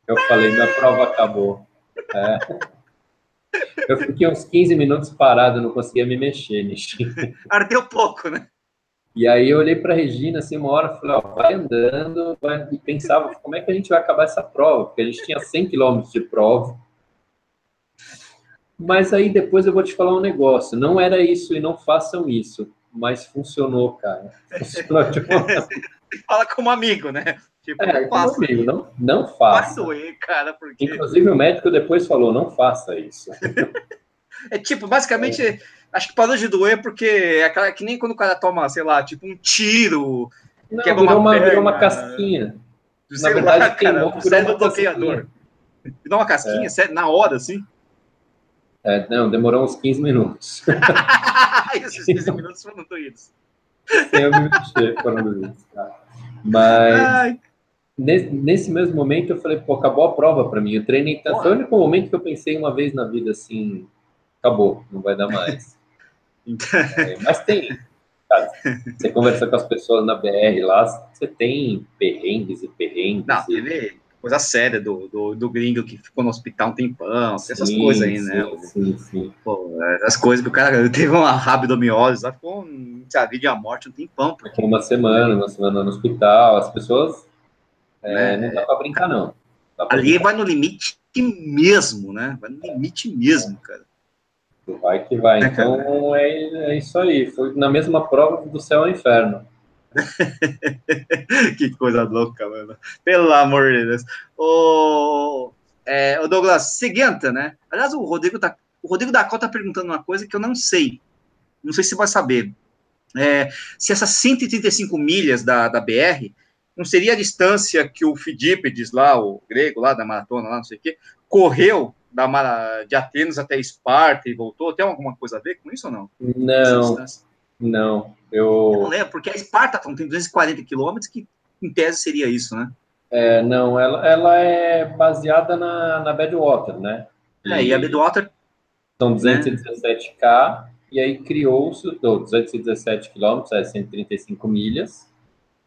eu falei, minha prova acabou. É. Eu fiquei uns 15 minutos parado, não conseguia me mexer, Nishi. Ardeu pouco, né? E aí eu olhei para Regina assim uma hora, falei, ó, vai andando, vai... e pensava, como é que a gente vai acabar essa prova? Porque a gente tinha 100 quilômetros de prova. Mas aí depois eu vou te falar um negócio. Não era isso e não façam isso. Mas funcionou, cara. Funcionou de uma... Fala como amigo, né? Tipo, é, não faça. Amigo, não, não faça. Vai doer, cara, porque... Inclusive o médico depois falou, não faça isso. é tipo, basicamente, é. acho que parou de doer porque é aquela, que nem quando o cara toma, sei lá, tipo um tiro, Não, virou uma, uma, uma casquinha. Na verdade, lá, cara, queimou do bloqueador. Dá uma casquinha, é. na hora, assim? É, não, demorou uns 15 minutos. Esses 15 minutos foram doídos. Eu me mexer, foram doídos. Tá? Mas nesse, nesse, mesmo momento eu falei, pô, acabou a prova para mim. Eu treinei tanto. Foi o único momento que eu pensei uma vez na vida assim, acabou, não vai dar mais. é, mas tem. Você conversa com as pessoas na BR lá, você tem perrengues e perrengues. Não, e... teve coisa séria do, do, do, gringo que ficou no hospital um tempão, essas sim, coisas aí, né? Sim, sim. Pô, as coisas que o cara teve uma rabdomiose, lá ficou a vida e a morte um tempão. Porque... Uma semana, uma semana no hospital, as pessoas. É, é, não dá pra brincar, não. Pra ali brincar. vai no limite mesmo, né? Vai no limite mesmo, cara. Vai que vai. É, então é, é isso aí. Foi na mesma prova do céu ao inferno. que coisa louca, mano. Pelo amor de Deus. O, é, o Douglas, seguinte, né? Aliás, o Rodrigo, tá, o Rodrigo da Cota tá perguntando uma coisa que eu não sei. Não sei se você vai saber. É, se essas 135 milhas da, da BR não seria a distância que o Fidípedes lá, o grego lá da maratona, lá, não sei o quê, correu da, de Atenas até Esparta e voltou? Tem alguma coisa a ver com isso ou não? Não, não. Eu... eu não lembro, porque a Esparta tem 240 quilômetros, que em tese seria isso, né? É, não, ela, ela é baseada na, na Badwater, né? E, é, e a Badwater... São 217K, né? e aí criou-se, 217 quilômetros, é 135 milhas,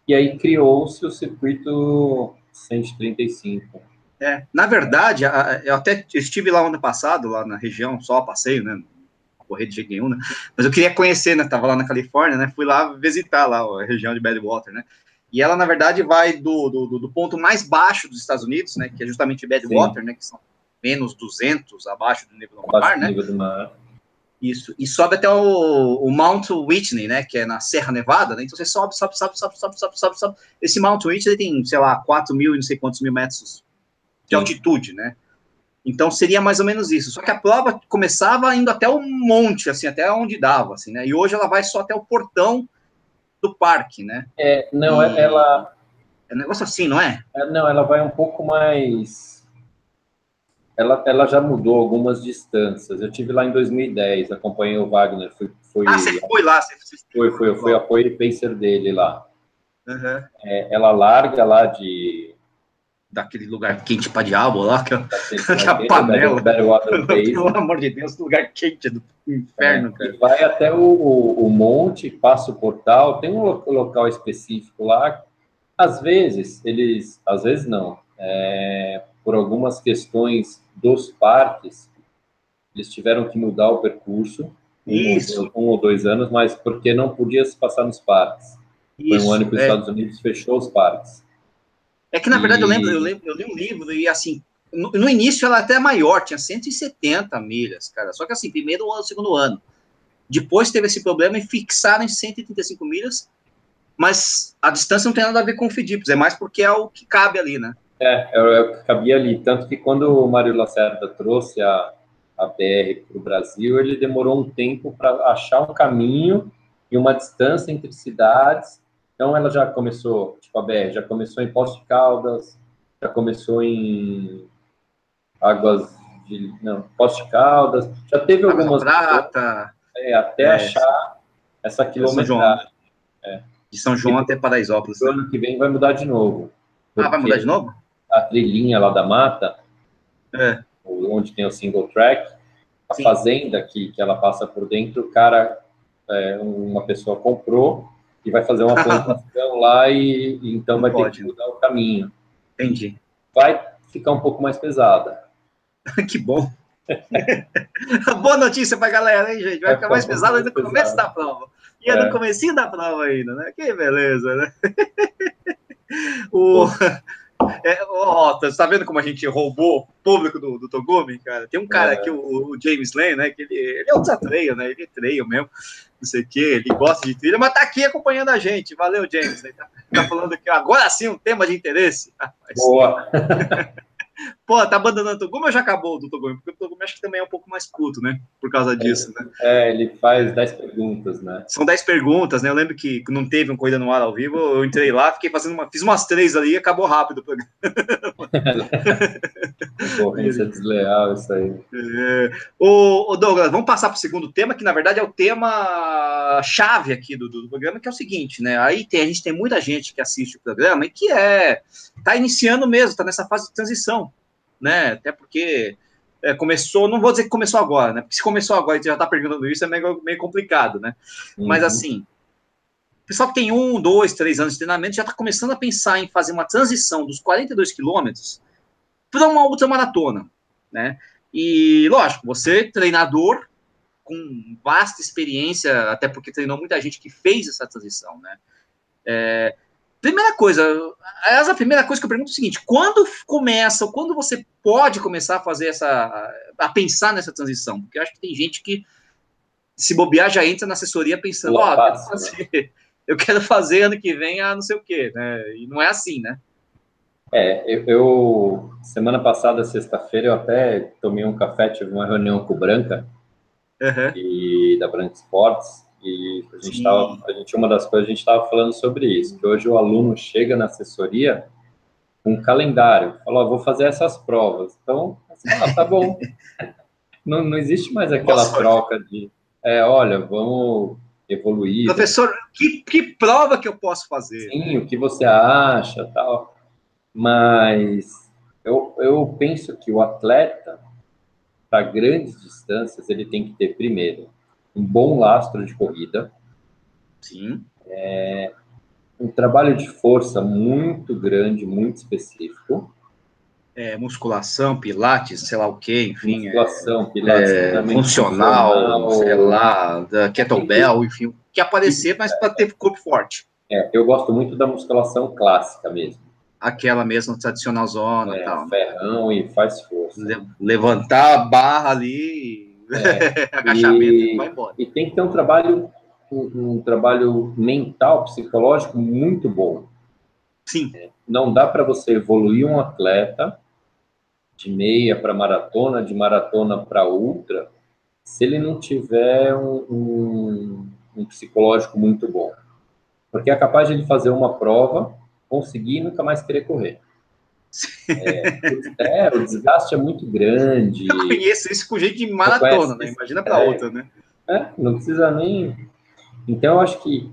e aí criou-se o circuito 135. É, na verdade, eu até estive lá ano passado, lá na região, só passeio, né? Correr de jeito nenhum, né? Mas eu queria conhecer, né? Tava lá na Califórnia, né? Fui lá visitar lá a região de Badwater, né? E ela, na verdade, vai do, do, do ponto mais baixo dos Estados Unidos, né? Que é justamente Badwater, Sim. né? Que são menos 200 abaixo do nível do mar, né? Do mar. Isso, e sobe até o, o, Mount Whitney, né, que é na Serra Nevada, né, então você sobe, sobe, sobe, sobe, sobe, sobe, sobe, sobe. Esse Mount Whitney tem, sei lá, 4 mil e não sei quantos mil metros de altitude, né? Então seria mais ou menos isso. Só que a prova começava indo até o monte, assim, até onde dava, assim, né? E hoje ela vai só até o portão do parque, né? É, não, e... ela. É um negócio assim, não é? é? Não, ela vai um pouco mais. Ela, ela já mudou algumas distâncias. Eu tive lá em 2010, acompanhei o Wagner. Fui, fui... Ah, você foi lá? Você. Foi, foi, eu fui apoio e pacer dele lá. Uhum. É, ela larga lá de daquele lugar quente para diabo lá, que, é, que é a panela. Pelo amor de Deus, lugar quente do inferno, é, Vai até o, o, o, monte, passa o portal, tem um local específico lá. Às vezes, eles, às vezes não, é, por algumas questões dos parques, eles tiveram que mudar o percurso. Isso. Um, um ou dois anos, mas porque não podia se passar nos parques. Isso, Foi um ano que os é. Estados Unidos fechou os parques. É que, na verdade, e... eu lembro, eu lembro, eu li um livro e, assim, no, no, início ela até é maior, tinha 170 milhas, cara. Só que, assim, primeiro ano, segundo ano. Depois teve esse problema e fixaram em 135 milhas, mas a distância não tem nada a ver com o FIDIPS, é mais porque é o que cabe ali, né? É, é o que cabia ali. Tanto que quando o Mário Lacerda trouxe a, a BR para o Brasil, ele demorou um tempo para achar um caminho e uma distância entre cidades então ela já começou, tipo a BR, já começou em Poços de Caldas, já começou em Águas de. Não, Poços de Caldas, já teve algumas. Prata. É, até é, achar essa quilometragem. É. De São João até Paraisópolis. O ano que vem vai mudar de novo. Ah, vai mudar de novo? A trilhinha lá da mata, é. onde tem o single track, a Sim. fazenda que, que ela passa por dentro, o cara, é, uma pessoa comprou e vai fazer uma plantação lá e, e, então vai Pode. ter que mudar o caminho. Entendi. Vai ficar um pouco mais pesada. que bom. Boa notícia para a galera, hein, gente? Vai, vai ficar mais pesado no começo da prova. E é no comecinho da prova ainda, né? Que beleza, né? o... É, ó, tá, tá vendo como a gente roubou o público do, do Togumi, cara? Tem um cara é. aqui, o, o, James Lane, né? Que ele, ele é um desatreio, né? Ele treia mesmo, não sei o quê, ele gosta de trilha, mas tá aqui acompanhando a gente. Valeu, James. Ele tá, tá falando aqui, agora sim, um tema de interesse. Boa. Pô, tá abandonando o Togumi ou já acabou do Togumi? Porque o Togumi acho que também é um pouco mais puto, né? Por causa disso, é, né? É, ele faz 10 perguntas, né? São 10 perguntas, né? Eu lembro que não teve um Corrida no Ar ao vivo, eu entrei lá, fiquei fazendo uma. Fiz umas três ali e acabou rápido o programa. Concorrência desleal, isso aí. É. Ô, Douglas, vamos passar para o segundo tema, que na verdade é o tema chave aqui do, do, programa, que é o seguinte, né? Aí tem, a gente tem muita gente que assiste o programa e que é. Tá iniciando mesmo, tá nessa fase de transição né? Até porque é, começou, não vou dizer que começou agora, né? Porque se começou agora e já está perguntando isso, é meio, meio complicado, né? Uhum. Mas assim, o pessoal que tem um, dois, três anos de treinamento já está começando a pensar em fazer uma transição dos 42 quilômetros para uma ultramaratona, né? E, lógico, você, treinador, com vasta experiência, até porque treinou muita gente que fez essa transição, né? É, Primeira coisa, essa a primeira coisa que eu pergunto é o seguinte: quando começa, quando você pode começar a fazer essa, a pensar nessa transição? Porque eu acho que tem gente que se bobear já entra na assessoria pensando, ó, oh, eu, né? eu quero fazer ano que vem a não sei o quê, né? E não é assim, né? É, eu, eu semana passada, sexta-feira, eu até tomei um café, tive uma reunião com o Branca uhum. e da Branca Esportes e a gente estava, a gente uma das coisas a gente estava falando sobre isso, que hoje o aluno chega na assessoria com um calendário, fala, vou fazer essas provas. Então, assim, ah, tá bom. não, não existe mais aquela Nossa, troca de, é, olha, vamos evoluir. Professor, que, que prova que eu posso fazer? Sim, o que você acha, tal. Mas eu, eu penso que o atleta, para grandes distâncias, ele tem que ter primeiro um bom lastro de corrida. Sim. É, um trabalho de força muito grande, muito específico. É, musculação, pilates, sei lá o que, enfim. É, musculação, pilates, é, funcional, funcional, sei lá, da kettlebell, enfim, que aparecer, mas para ter corpo forte. É, eu gosto muito da musculação clássica mesmo. Aquela mesmo, tradicional zona é, tal. Ferrão e faz força. levantar a barra ali é, Agachamento, e, vai embora. E tem que ter um trabalho, um, um trabalho mental, psicológico muito bom. Sim. É, não dá para você evoluir um atleta de meia para maratona, de maratona para ultra, se ele não tiver um, um, um, psicológico muito bom. Porque é capaz de ele fazer uma prova, conseguir e nunca mais querer correr. É, é, o desgaste é muito grande. Eu conheço isso com gente de maratona, né? Imagina para é, outra, né? É, não precisa nem. Então, eu acho que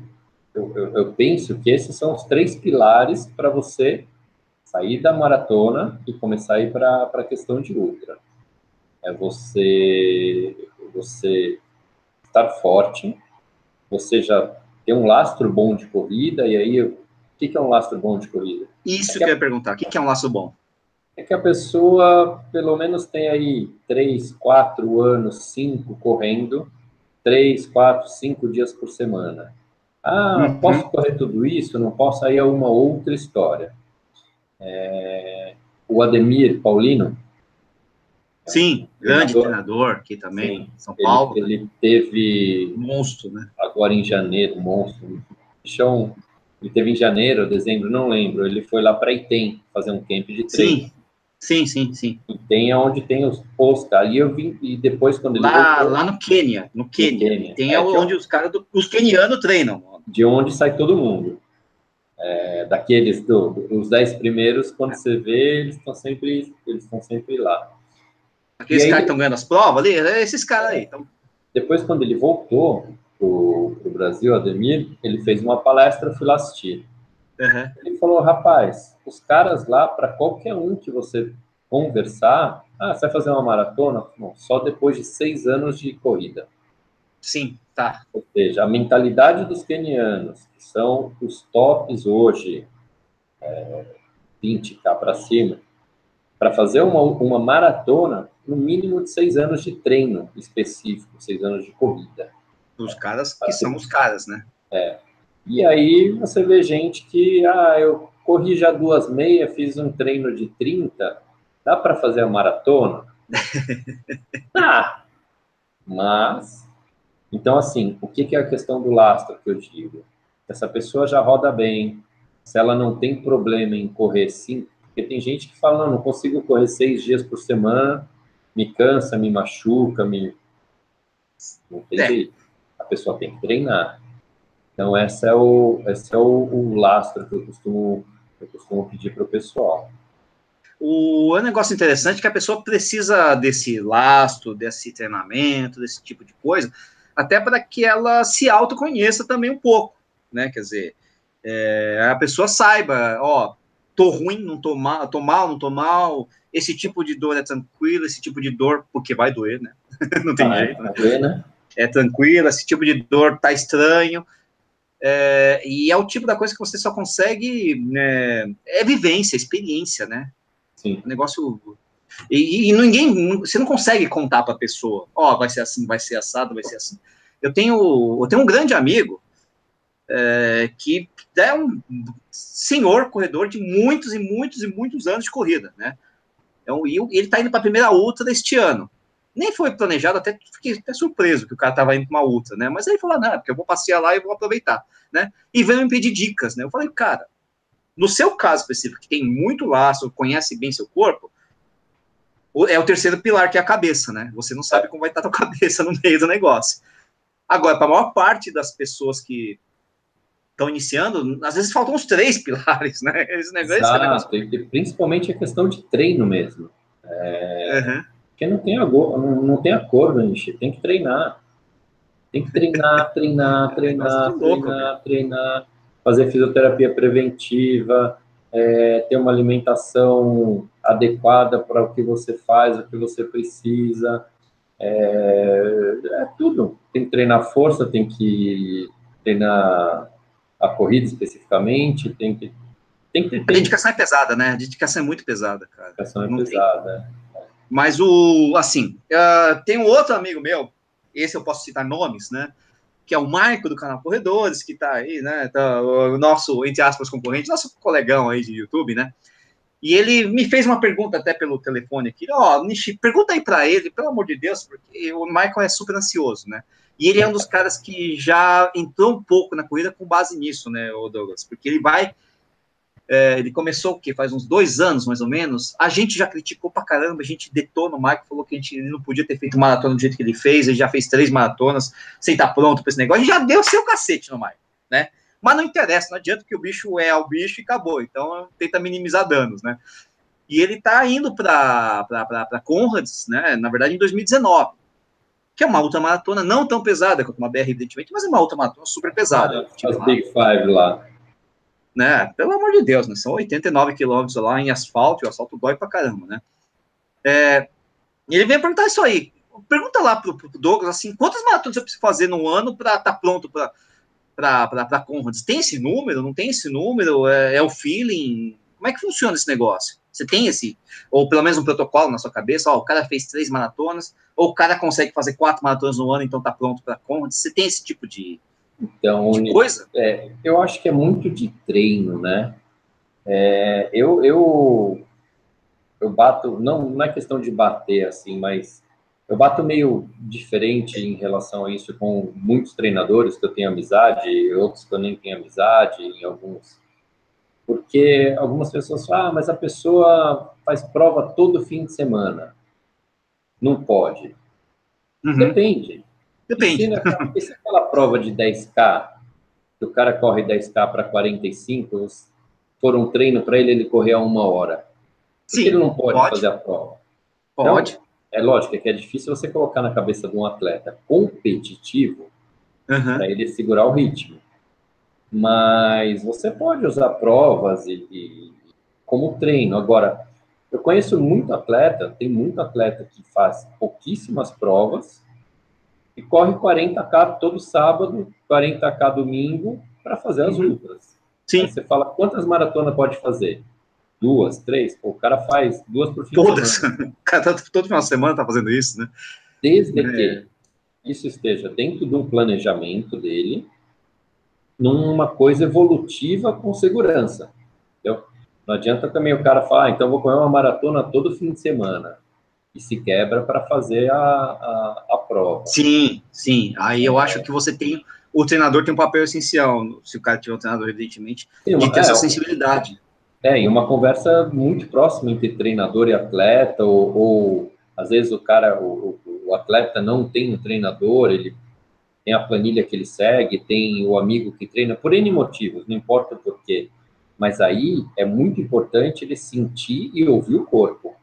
eu, eu, eu penso que esses são os três pilares para você sair da maratona e começar a ir para a questão de ultra. É você, você estar forte, você já ter um lastro bom de corrida, e aí o que, é um lastro bom de corrida? Isso é que, eu ia perguntar. O que é um laço bom? É que a pessoa, pelo menos, tem aí três, quatro anos, cinco correndo, três, quatro, cinco dias por semana. Ah, uhum. posso correr tudo isso? Não posso? Aí é uma outra história. É... O Ademir Paulino. Sim, é um grande treinador, treinador aqui também, Sim, São Paulo. Ele, ele teve. Monstro, né? Agora em janeiro, monstro. Chão ele teve em janeiro, dezembro, não lembro. Ele foi lá para Item fazer um camp de treino. Sim, sim, sim, sim. Item é onde tem os posts. Ali eu vim e depois quando ele lá, voltou, lá no Quênia, no Quênia. Quênia. Tem é, onde os caras, os quenianos treinam. De onde sai todo mundo. É, daqueles do, os dez primeiros, quando você vê, eles estão sempre, eles estão sempre lá. Aqueles caras que estão ganhando as provas ali, é esses caras aí. Então... Depois, quando ele voltou, para o Brasil, Ademir, ele fez uma palestra, fui lá assistir. Uhum. Ele falou, rapaz, os caras lá, para qualquer um que você conversar, ah, você vai fazer uma maratona? Não, só depois de seis anos de corrida. Sim, tá. Ou seja, a mentalidade dos kenianos, que são os tops hoje, é, 20k para cima, para fazer uma, uma maratona, no mínimo de seis anos de treino específico, seis anos de corrida. Dos caras que são os caras, né? É. E aí você vê gente que, ah, eu corri já duas meias, fiz um treino de 30, dá para fazer a maratona? Dá. Mas, então assim, o que, que é a questão do lastro que eu digo? Essa pessoa já roda bem, se ela não tem problema em correr 5, Porque tem gente que fala, não, não consigo correr seis dias por semana, me cansa, me machuca, me... Não tem é. jeito. Pessoa tem que treinar. Então, esse é o, esse é o, o lastro que eu costumo, eu costumo pedir para o pessoal. O é um negócio interessante que a pessoa precisa desse lastro, desse treinamento, desse tipo de coisa, até para que ela se autoconheça também um pouco, né? Quer dizer, é, a pessoa saiba, ó, tô ruim, não tô mal, tô mal, não tô mal, esse tipo de dor é tranquilo, esse tipo de dor, porque vai doer, né? não tem ah, jeito, né? Doer, né? É tranquilo, esse tipo de dor tá estranho, é, e é o tipo da coisa que você só consegue, né, é vivência, experiência, né? Sim. Um negócio. E, e, ninguém, você não consegue contar para a pessoa, ó, oh, vai ser assim, vai ser assado, vai ser assim. Eu tenho, eu tenho um grande amigo é, que é um senhor corredor de muitos e muitos e muitos anos de corrida, né? Então, e ele está indo para a primeira ultra deste ano. Nem foi planejado, até fiquei até surpreso que o cara estava indo para uma ultra, né? Mas aí ele falou, não, porque eu vou passear lá e vou aproveitar, né? E veio me pedir dicas, né? Eu falei, cara, no seu caso específico, que tem muito laço, conhece bem seu corpo, é o terceiro pilar, que é a cabeça, né? Você não sabe como vai estar a tua cabeça no meio do negócio. Agora, para a maior parte das pessoas que estão iniciando, às vezes faltam uns três pilares, né? Esse negócio, Exato, esse negócio... principalmente a questão de treino mesmo. É... Uhum. Porque não tem, não, não tem acordo, gente. Tem que treinar. Tem que treinar, treinar, treinar, treinar, treinar fazer fisioterapia preventiva, é, ter uma alimentação adequada para o que você faz, o que você precisa. É, é, tudo. Tem que treinar força, tem que treinar a corrida especificamente, tem que. Tem que ter, A dedicação é pesada, né? A dedicação é muito pesada, cara. A dedicação é Não pesada. Mas o, assim, uh, tem um outro amigo meu, esse eu posso citar nomes, né? que é o Marco do canal Corredores, que está aí, né? Tá, o nosso, entre aspas, concorrente, nosso colegão aí de YouTube, né? E ele me fez uma pergunta até pelo telefone aqui. Ó, oh, Nishi, pergunta aí para ele, pelo amor de Deus, porque o Michael é super ansioso, né? E ele é um dos caras que já entrou um pouco na corrida com base nisso, né, o Douglas? Porque ele vai é, ele começou o quê? Faz uns dois anos, mais ou menos. A gente já criticou pra caramba, a gente detona o Mike, falou que a gente não podia ter feito maratona do jeito que ele fez, ele já fez três maratonas sem estar tá pronto para esse negócio, gente já deu seu cacete no Mike, né? Mas não interessa, não adianta que o bicho é o bicho e acabou, então tenta minimizar danos, né? E ele tá indo para Conrads, né? Na verdade, em 2019 que é uma ultramaratona não tão pesada quanto uma BR, evidentemente, mas é uma ultramaratona super pesada. Ah, tipo, Big Five lá né? Pelo amor de Deus, né? São 89 quilômetros lá em asfalto, e o asfalto dói pra caramba, né? É, ele vem perguntar isso aí. Pergunta lá pro, pro Douglas, assim, quantas maratonas eu preciso fazer no ano para estar tá pronto para Conrads? Tem esse número? Não tem esse número? É, é o feeling? Como é que funciona esse negócio? Você tem esse, ou pelo menos um protocolo na sua cabeça, ó, o cara fez três maratonas, ou o cara consegue fazer quatro maratonas no ano, então tá pronto para Conrads? Você tem esse tipo de, então, coisa? É, eu acho que é muito de treino, né? É, eu, eu, eu bato, não, não é questão de bater assim, mas eu bato meio diferente em relação a isso com muitos treinadores que eu tenho amizade, outros que eu nem tenho amizade, em alguns. Porque algumas pessoas falam, ah, mas a pessoa faz prova todo fim de semana. Não pode. Uhum. Depende. Depende. E se, aquela prova de 10K, que o cara corre 10K para 45, for um treino para ele, ele correr a uma hora. Sim, ele não pode, pode, fazer a prova? Pode. Então, é lógico que é difícil você colocar na cabeça de um atleta competitivo uhum. para ele segurar o ritmo. Mas você pode usar provas e, e, como treino. Agora, eu conheço muito atleta, tem muito atleta que faz pouquíssimas provas e corre 40K todo sábado, 40K domingo, para fazer as uhum. ultras. Sim. Aí você fala, quantas maratonas pode fazer? Duas, três? Pô, o cara faz duas por fim Todas. de semana. O cara tá, todo final de semana tá fazendo isso, né? Desde é. que isso esteja dentro de um planejamento dele, numa coisa evolutiva com segurança. Entendeu? Não adianta também o cara falar, ah, então vou correr uma maratona todo fim de semana e se quebra para fazer a, a, a, prova. Sim, sim. Aí eu acho que você tem. O treinador tem um papel essencial, se o cara tiver um treinador, evidentemente, de ter é, essa sensibilidade. É, e uma conversa muito próxima entre treinador e atleta, ou, ou às vezes o cara, o, o, atleta não tem um treinador, ele tem a planilha que ele segue, tem o amigo que treina, por N motivos, não importa por quê. Mas aí é muito importante ele sentir e ouvir o corpo.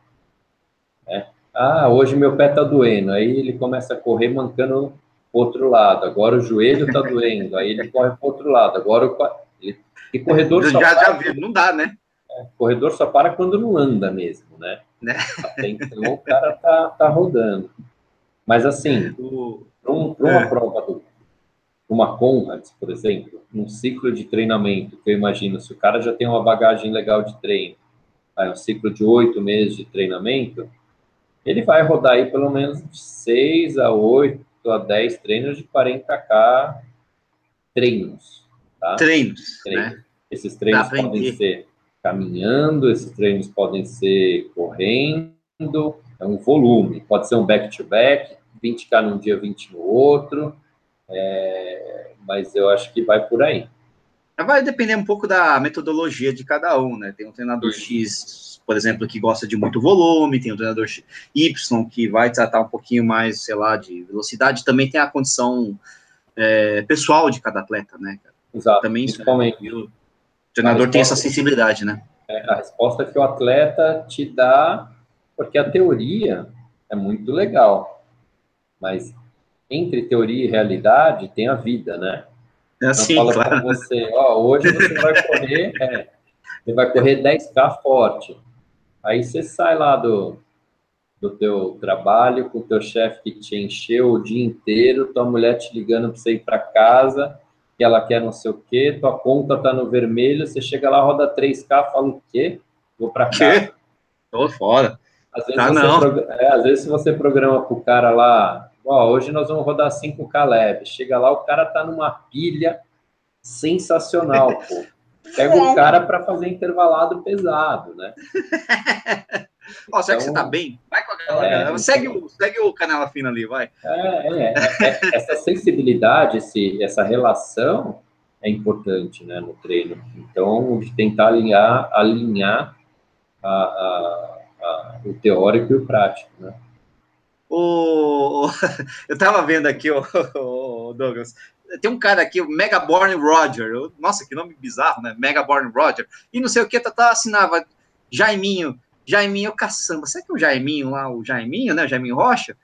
Né? Ah, hoje meu pé tá doendo. Aí ele começa a correr mancando outro lado. Agora o joelho tá doendo. Aí ele corre para outro lado. Agora o ele... e corredor só já, para... já vi, não dá, né? É, corredor só para quando não anda mesmo, né? né? Até então o cara tá, tá rodando. Mas assim, para um, uma é. prova do, uma Conrads, por exemplo, um ciclo de treinamento, que eu imagino, se o cara já tem uma bagagem legal de treino, aí um ciclo de oito meses de treinamento, ele vai rodar aí pelo menos de seis a oito a dez treinos de 40k treinos. Tá? Treinos, treinos. Né? Esses treinos podem ser caminhando, esses treinos podem ser correndo, é um volume, pode ser um back-to-back, -back, 20k num dia, 20 no outro, é, mas eu acho que vai por aí. Vai depender um pouco da metodologia de cada um, né? Tem um treinador X, por exemplo, que gosta de muito volume, tem um treinador Y que vai tratar um pouquinho mais, sei lá, de velocidade. Também tem a condição é, pessoal de cada atleta, né? Exato. Também principalmente. Né? O treinador tem essa sensibilidade, né? É, a resposta que o atleta te dá, porque a teoria é muito legal, mas entre teoria e realidade tem a vida, né? É assim, fala claro. você, ó, hoje você vai correr, é, você vai correr 10K forte. Aí você sai lá do, do teu trabalho com o teu chefe que te encheu o dia inteiro, tua mulher te ligando para você ir para casa, que ela quer não sei o quê, tua conta tá no vermelho, você chega lá, roda 3K, fala o quê? Vou para casa. Tô fora. Às vezes, tá. É, às vezes você programa pro cara lá Ó, hoje nós vamos rodar 5K leve. Chega lá, o cara tá numa pilha sensacional, pô. Pega o cara para fazer intervalado pesado, né? Ó, será então, que você tá então, bem? Vai com a galera. É, então. segue, o, segue o Canela Fina ali, vai. É, é, é, essa sensibilidade, esse, essa relação é importante né, no treino. Então, de tentar alinhar, alinhar a, a, a, o teórico e o prático, né? O, eu tava vendo aqui, o, o Douglas, tem um cara aqui, o Megaborn Roger. Nossa, que nome bizarro, né? Megaborn Roger. E não sei o que, tá, tá assinava Jaiminho, Jaiminho caçamba. Será que é o Jaiminho lá, o Jaiminho, né? O Jaiminho Rocha?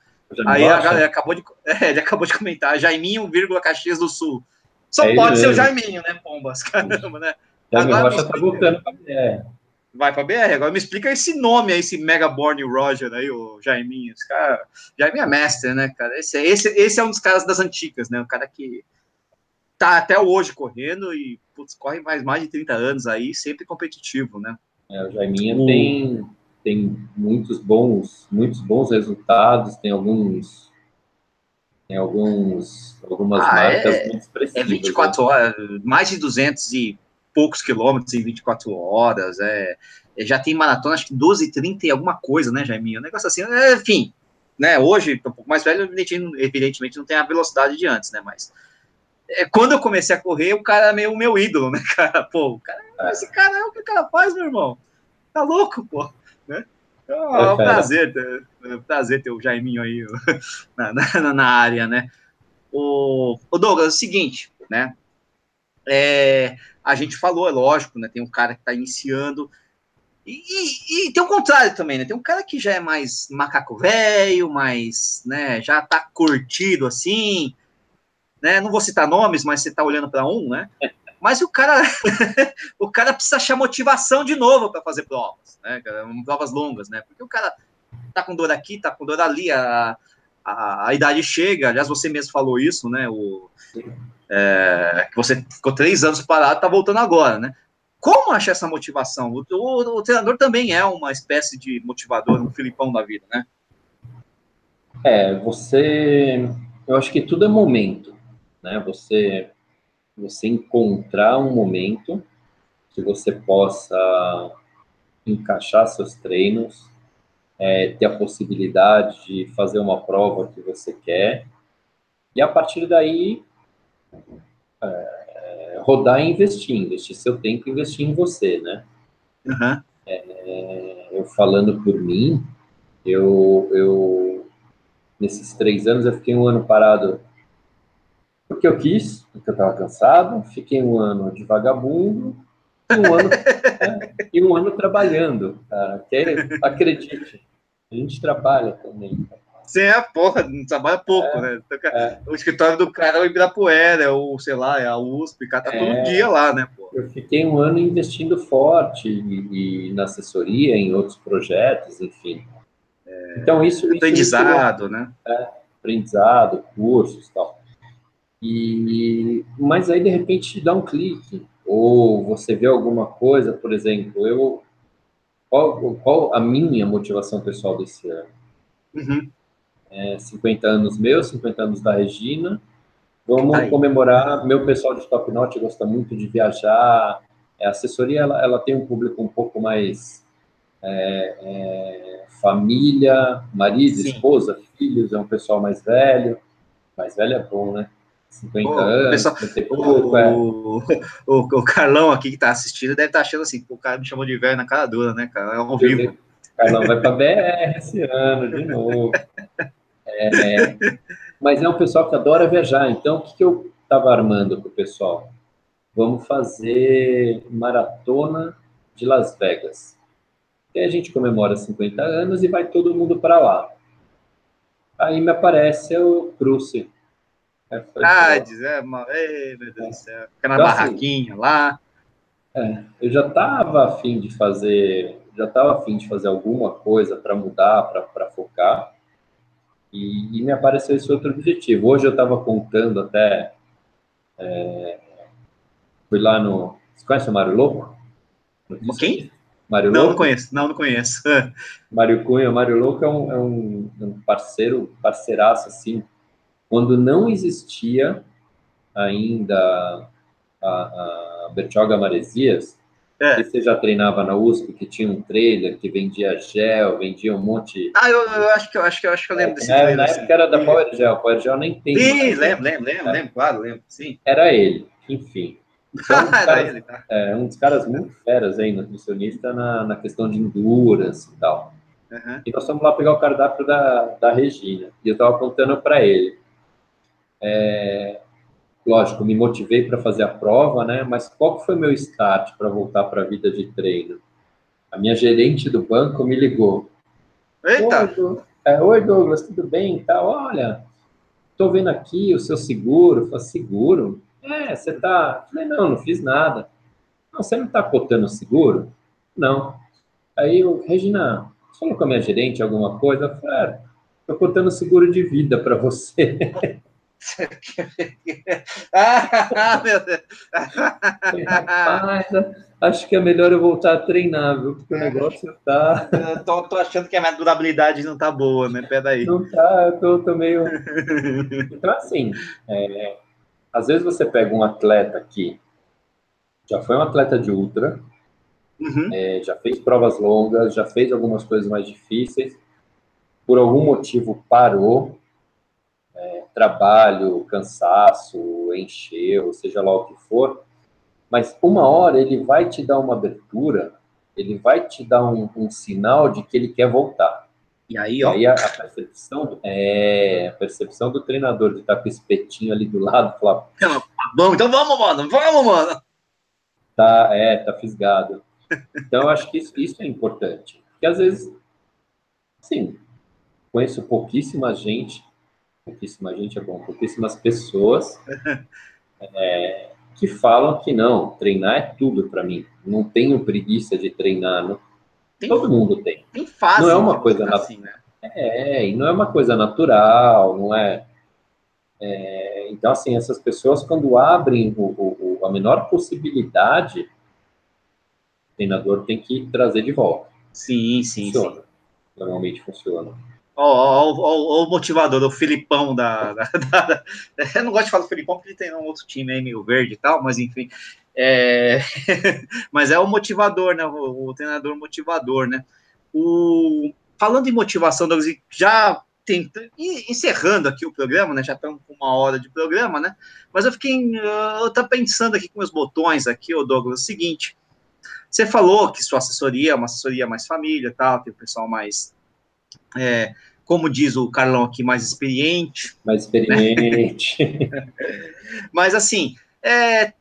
Aí Rocha. a galera acabou de, é, ele acabou de comentar, Jaiminho, vírgula, Caxias do Sul. Só é pode ser o Jaiminho, né, Pombas? Caramba, né? Jaiminho Rocha tá voltando pra vai para BR. Agora me explica esse nome aí, esse Megaborn Roger aí, o Jaiminho. Esse cara, Jaiminho é mestre, né, cara? Esse, esse, esse é um dos caras das antigas, né? O cara que tá até hoje correndo e putz, corre mais, mais de 30 anos aí, sempre competitivo, né? É, o Jaiminho tem, tem muitos bons, muitos bons resultados, tem alguns tem alguns algumas ah, marcas é, muito expressivas. É 24 né? horas, mais de 200 e poucos quilômetros em 24 horas, é, é, já tem maratona, acho que 12, 30 e alguma coisa, né, Jaiminho? Um negócio assim, é, enfim, né, hoje, um pouco mais velho, evidentemente não tem a velocidade de antes, né, mas é, quando eu comecei a correr, o cara é meio meu ídolo, né, cara, pô, cara, é. esse cara é o que o cara faz, meu irmão, tá louco, pô, né? É um prazer, é um prazer ter o Jaiminho aí na, na, na área, né? O, o Douglas, é o seguinte, né? É, a gente falou, é lógico, né? Tem um cara que está iniciando. E, e, e, tem o contrário também, né? Tem um cara que já é mais macaco velho, mais, né? Já tá curtido assim, né? Não vou citar nomes, mas você tá olhando para um, né? Mas o cara, o cara precisa achar motivação de novo para fazer provas, né? Provas longas, né? Porque o cara tá com dor aqui, tá com dor ali, a, a, a idade chega. Aliás, você mesmo falou isso, né? O, é, que você ficou três anos parado, está voltando agora, né? Como achar essa motivação? O, o, o, treinador também é uma espécie de motivador, um Filipão da vida, né? É, você. Eu acho que tudo é momento, né? Você, você encontrar um momento que você possa encaixar seus treinos, é, ter a possibilidade de fazer uma prova que você quer, e a partir daí é, rodar e investir, investir seu tempo e investir em você, né? Uhum. É, eu falando por mim, eu, eu nesses três anos eu fiquei um ano parado porque eu quis, porque eu estava cansado, fiquei um ano de vagabundo e um ano, né, e um ano trabalhando, cara. Que, acredite, a gente trabalha também. Sim, é, porra, não trabalha pouco, é, né? É. O escritório do cara é o Ibirapuera, ou sei lá, é a USP, o cara tá é, todo dia lá, né? Porra. Eu fiquei um ano investindo forte e, e na assessoria, em outros projetos, enfim. É, então, isso. Aprendizado, isso, né? É, aprendizado, cursos e tal. E, mas aí, de repente, dá um clique. Ou você vê alguma coisa, por exemplo, eu. Qual, qual a minha motivação pessoal desse ano? Uhum. É, 50 anos meus, 50 anos da Regina. Vamos Aí. comemorar. Meu pessoal de Top Notch gosta muito de viajar. A assessoria ela, ela tem um público um pouco mais é, é, família, marido, Sim. esposa, filhos, é um pessoal mais velho. Mais velho é bom, né? 50 Pô, anos, pessoal, pouco, é. o, o, o, Carlão aqui que está assistindo deve estar tá achando assim, o cara me chamou de velho na cara dura, né, cara? É ao vivo. O Carlão vai para BR esse ano, de novo. É, mas é um pessoal que adora viajar, então o que, que eu estava armando para o pessoal? Vamos fazer maratona de Las Vegas. E a gente comemora 50 anos e vai todo mundo para lá. Aí me aparece o Cruce, é, ah, dizer, mano, ei, meu Deus do céu. Fica na então, assim, barraquinha assim, lá. É, eu já estava afim de fazer, já estava afim de fazer alguma coisa para mudar, para focar. E, e, me apareceu esse outro objetivo. Hoje eu estava contando até. É, fui lá no. Você conhece o Mário Louco? Quem? Mário não, Louco? Não conheço, não, não conheço. Mário Cunha, Mário Louco é um, é um, um parceiro, parceiraço, assim, quando não existia ainda a, a Bertioga Maresias, é. você já treinava na USP, que tinha um trailer que vendia gel, vendia um monte. Ah, eu, eu acho que eu acho que eu acho que eu lembro é, desse é, trailer. Na época era da Power Gel, Power Gel nem tem. Sim, lembro, lembro, lembro, lembro, claro, lembro, sim. Era ele, enfim. Então, um, dos caras, ele, tá. é, um dos caras muito feras aí, nutricionista, na, na questão de endurance e tal. Uhum. E nós fomos lá pegar o cardápio da, da Regina. E eu estava contando para ele. É, lógico, me motivei para fazer a prova, né? Mas qual foi meu start para voltar para a vida de treino? A minha gerente do banco me ligou. Eita! Oi, é, Oi Douglas, tudo bem? Tá, olha, estou vendo aqui o seu seguro. falei, seguro? É, você tá. falei, não, não fiz nada. Não, você não está cotando o seguro? Não. Aí eu, Regina, você falou com a minha gerente alguma coisa? Eu falei, é, estou cotando seguro de vida para você. ah, meu Deus. Rapaz, acho que é melhor eu voltar a treinar, viu? Porque o negócio tá. tô, tô achando que a minha durabilidade não tá boa, né? Peraí. Não tá, eu tô, tô meio. Então, assim, é, às vezes você pega um atleta que já foi um atleta de ultra, uhum. é, já fez provas longas, já fez algumas coisas mais difíceis, por algum motivo parou é, trabalho, cansaço, encheu, seja lá o que for, mas uma hora ele vai te dar uma abertura, ele vai te dar um, um sinal de que ele quer voltar. E aí, ó. E aí a, a, percepção, é, a percepção do treinador de estar com esse petinho ali do lado, falar. Vamos, então vamos, mano, vamos, mano. Tá, é, tá fisgado. Então, eu acho que isso, isso é importante. Porque às vezes, sim, conheço pouquíssima gente pouquíssima gente é bom, pouquíssimas pessoas é, que falam que não, treinar é tudo para mim. Não tenho preguiça de treinar, não. Tem, Todo mundo tem. Tem fase. Não é uma coisa assim, né? É, e não é uma coisa natural, não é, é. então, assim, essas pessoas, quando abrem o, o, a menor possibilidade, o treinador tem que trazer de volta. Sim, sim, funciona. sim. Normalmente funciona. Ó, o motivador, o Filipão da, da, da, Eu não gosto de falar do Filipão porque ele tem um outro time aí meio verde e tal, mas enfim. É... mas é o motivador, né? O, o, treinador motivador, né? O... Falando em motivação, já tentando, encerrando aqui o programa, né? Já estamos com uma hora de programa, né? Mas eu fiquei. Eu tô pensando aqui com meus botões aqui, o Douglas, o seguinte. Você falou que sua assessoria é uma assessoria mais família, tal, tem o pessoal mais, é, como diz o Carlão aqui, mais experiente. Mais experiente. Né? Mas assim, é,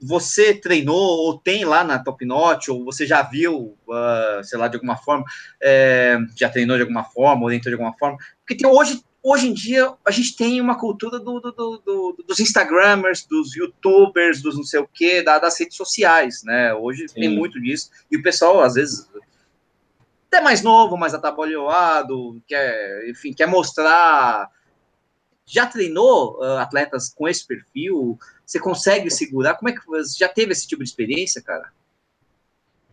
você treinou ou tem lá na Top Notch, ou você já viu, uh, sei lá, de alguma forma, é, já treinou de alguma forma, orientou de alguma forma, porque tem, hoje, hoje em dia a gente tem uma cultura do, do, do, dos Instagramers, dos YouTubers, dos não sei o quê, da, das redes sociais, né? Hoje Sim. tem muito disso, e o pessoal, às vezes, até mais novo, mais atabalhoado, quer, enfim, quer mostrar já treinou uh, atletas com esse perfil? Você consegue segurar? Como é que você já teve esse tipo de experiência, cara?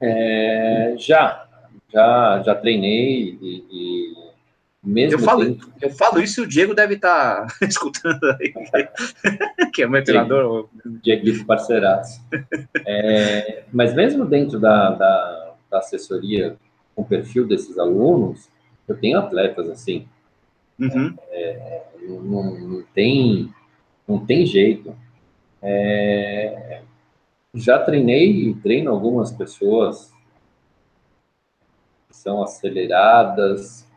É, já, já, já treinei e, e mesmo eu falo, tempo... eu falo isso e o Diego deve estar tá escutando aí, que é meu treinador. Diego parceiraço. É, mas mesmo dentro da, da, da assessoria o perfil desses alunos, eu tenho atletas assim. Uhum. É, não, não, tem, não tem jeito. É, já treinei e treino algumas pessoas que são aceleradas,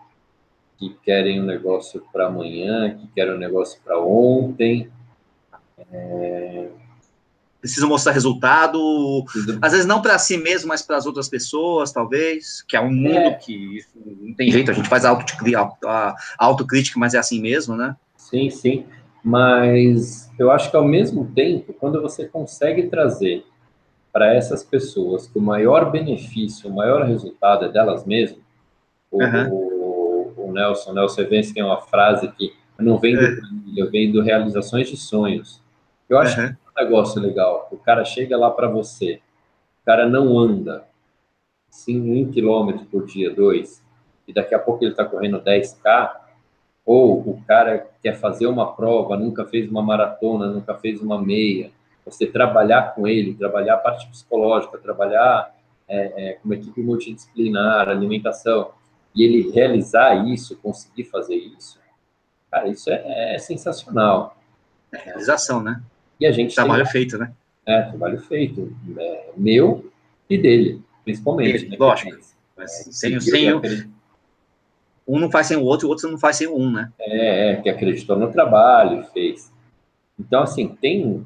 que querem um negócio para amanhã, que querem um negócio para ontem. É... Precisam mostrar resultado, às vezes não para si mesmo, mas para as outras pessoas, talvez, que é um mundo é. que não tem jeito, a gente faz a autocrítica, mas é assim mesmo, né? Sim, sim. Mas eu acho que ao mesmo tempo, quando você consegue trazer para essas pessoas que o maior benefício, o maior resultado é delas mesmas, uhum. o, o, Nelson, o Nelson Evans tem uma frase que eu não vendo é. eu vendo realizações de sonhos. Eu acho uhum. que negócio legal. O cara chega lá para você, o cara não anda sim, um quilômetro por dia, dois, e daqui a pouco ele está correndo 10K, ou o cara quer fazer uma prova, nunca fez uma maratona, nunca fez uma meia, você trabalhar com ele, trabalhar a parte psicológica, trabalhar é, é, com uma equipe multidisciplinar, alimentação, e ele realizar isso, conseguir fazer isso, cara, isso é, é sensacional. É realização, né? E a gente trabalho tem... feito, né? É, trabalho feito, é, meu e dele, principalmente. né? Lógico. Mas sem, sem, um não faz sem o outro, o outro não faz sem um, né? É, é que acreditou no trabalho e fez. Então, assim, tem,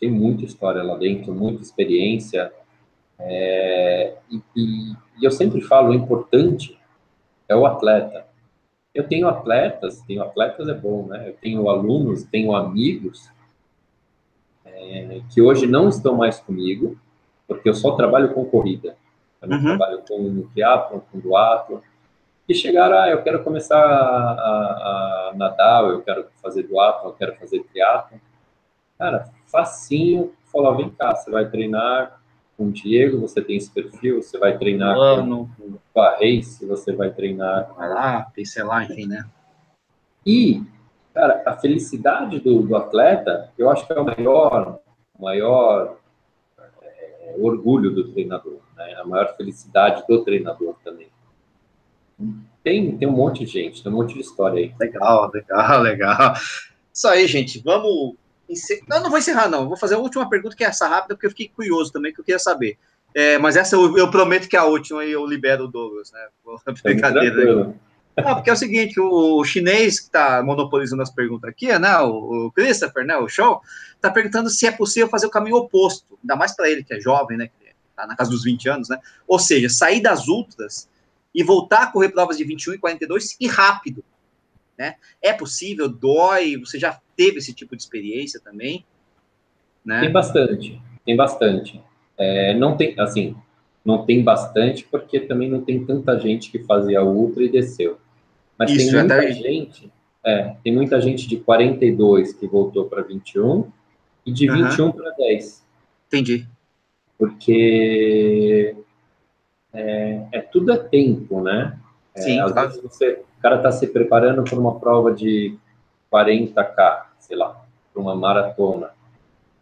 tem muita história lá dentro, muita experiência. É, e, e, e, eu sempre falo, o importante é o atleta. Eu tenho atletas, tenho atletas é bom, né? Eu tenho alunos, tenho amigos é, que hoje não estão mais comigo, porque eu só trabalho com corrida. Eu não uhum. trabalho com triatlo, com duatlo e chegaram, ah, eu quero começar a, a, nadar, eu quero fazer duatlo, eu quero fazer triatlo. Cara, facinho, falou, vem cá, você vai treinar com o Diego, você tem esse perfil, você vai treinar Mano. com, a Race, você vai treinar... Vai lá, pincelar, enfim, né? E, cara, a felicidade do, do atleta, eu acho que é o maior, maior é, orgulho do treinador, né? A maior felicidade do treinador também. Tem, tem um monte de gente, tem um monte de história aí. Legal, legal, legal. Isso aí, gente. Vamos. Não, não vou encerrar, não. Vou fazer a última pergunta, que é essa rápida, porque eu fiquei curioso também, que eu queria saber. É, mas essa eu, eu, prometo que é a última e eu libero o Douglas, né? Brincadeira. Ah, porque é o seguinte, o chinês que está monopolizando as perguntas aqui, né, o, Christopher, né, o show, está perguntando se é possível fazer o caminho oposto, ainda mais para ele que é jovem, né, que está na casa dos 20 anos, né, ou seja, sair das ultras e voltar a correr provas de 21 e 42 e rápido. Né? É possível, dói, você já teve esse tipo de experiência também? Né? Tem bastante, tem bastante. É, não tem, assim, não tem bastante porque também não tem tanta gente que fazia ultra e desceu. Mas Isso, tem muita gente, é, tem muita gente de 42 que voltou para 21 e de uhum. 21 para 10. Entendi. Porque é, é tudo é tempo, né? É, Sim, às claro. vezes você, o cara está se preparando para uma prova de 40K, sei lá, para uma maratona.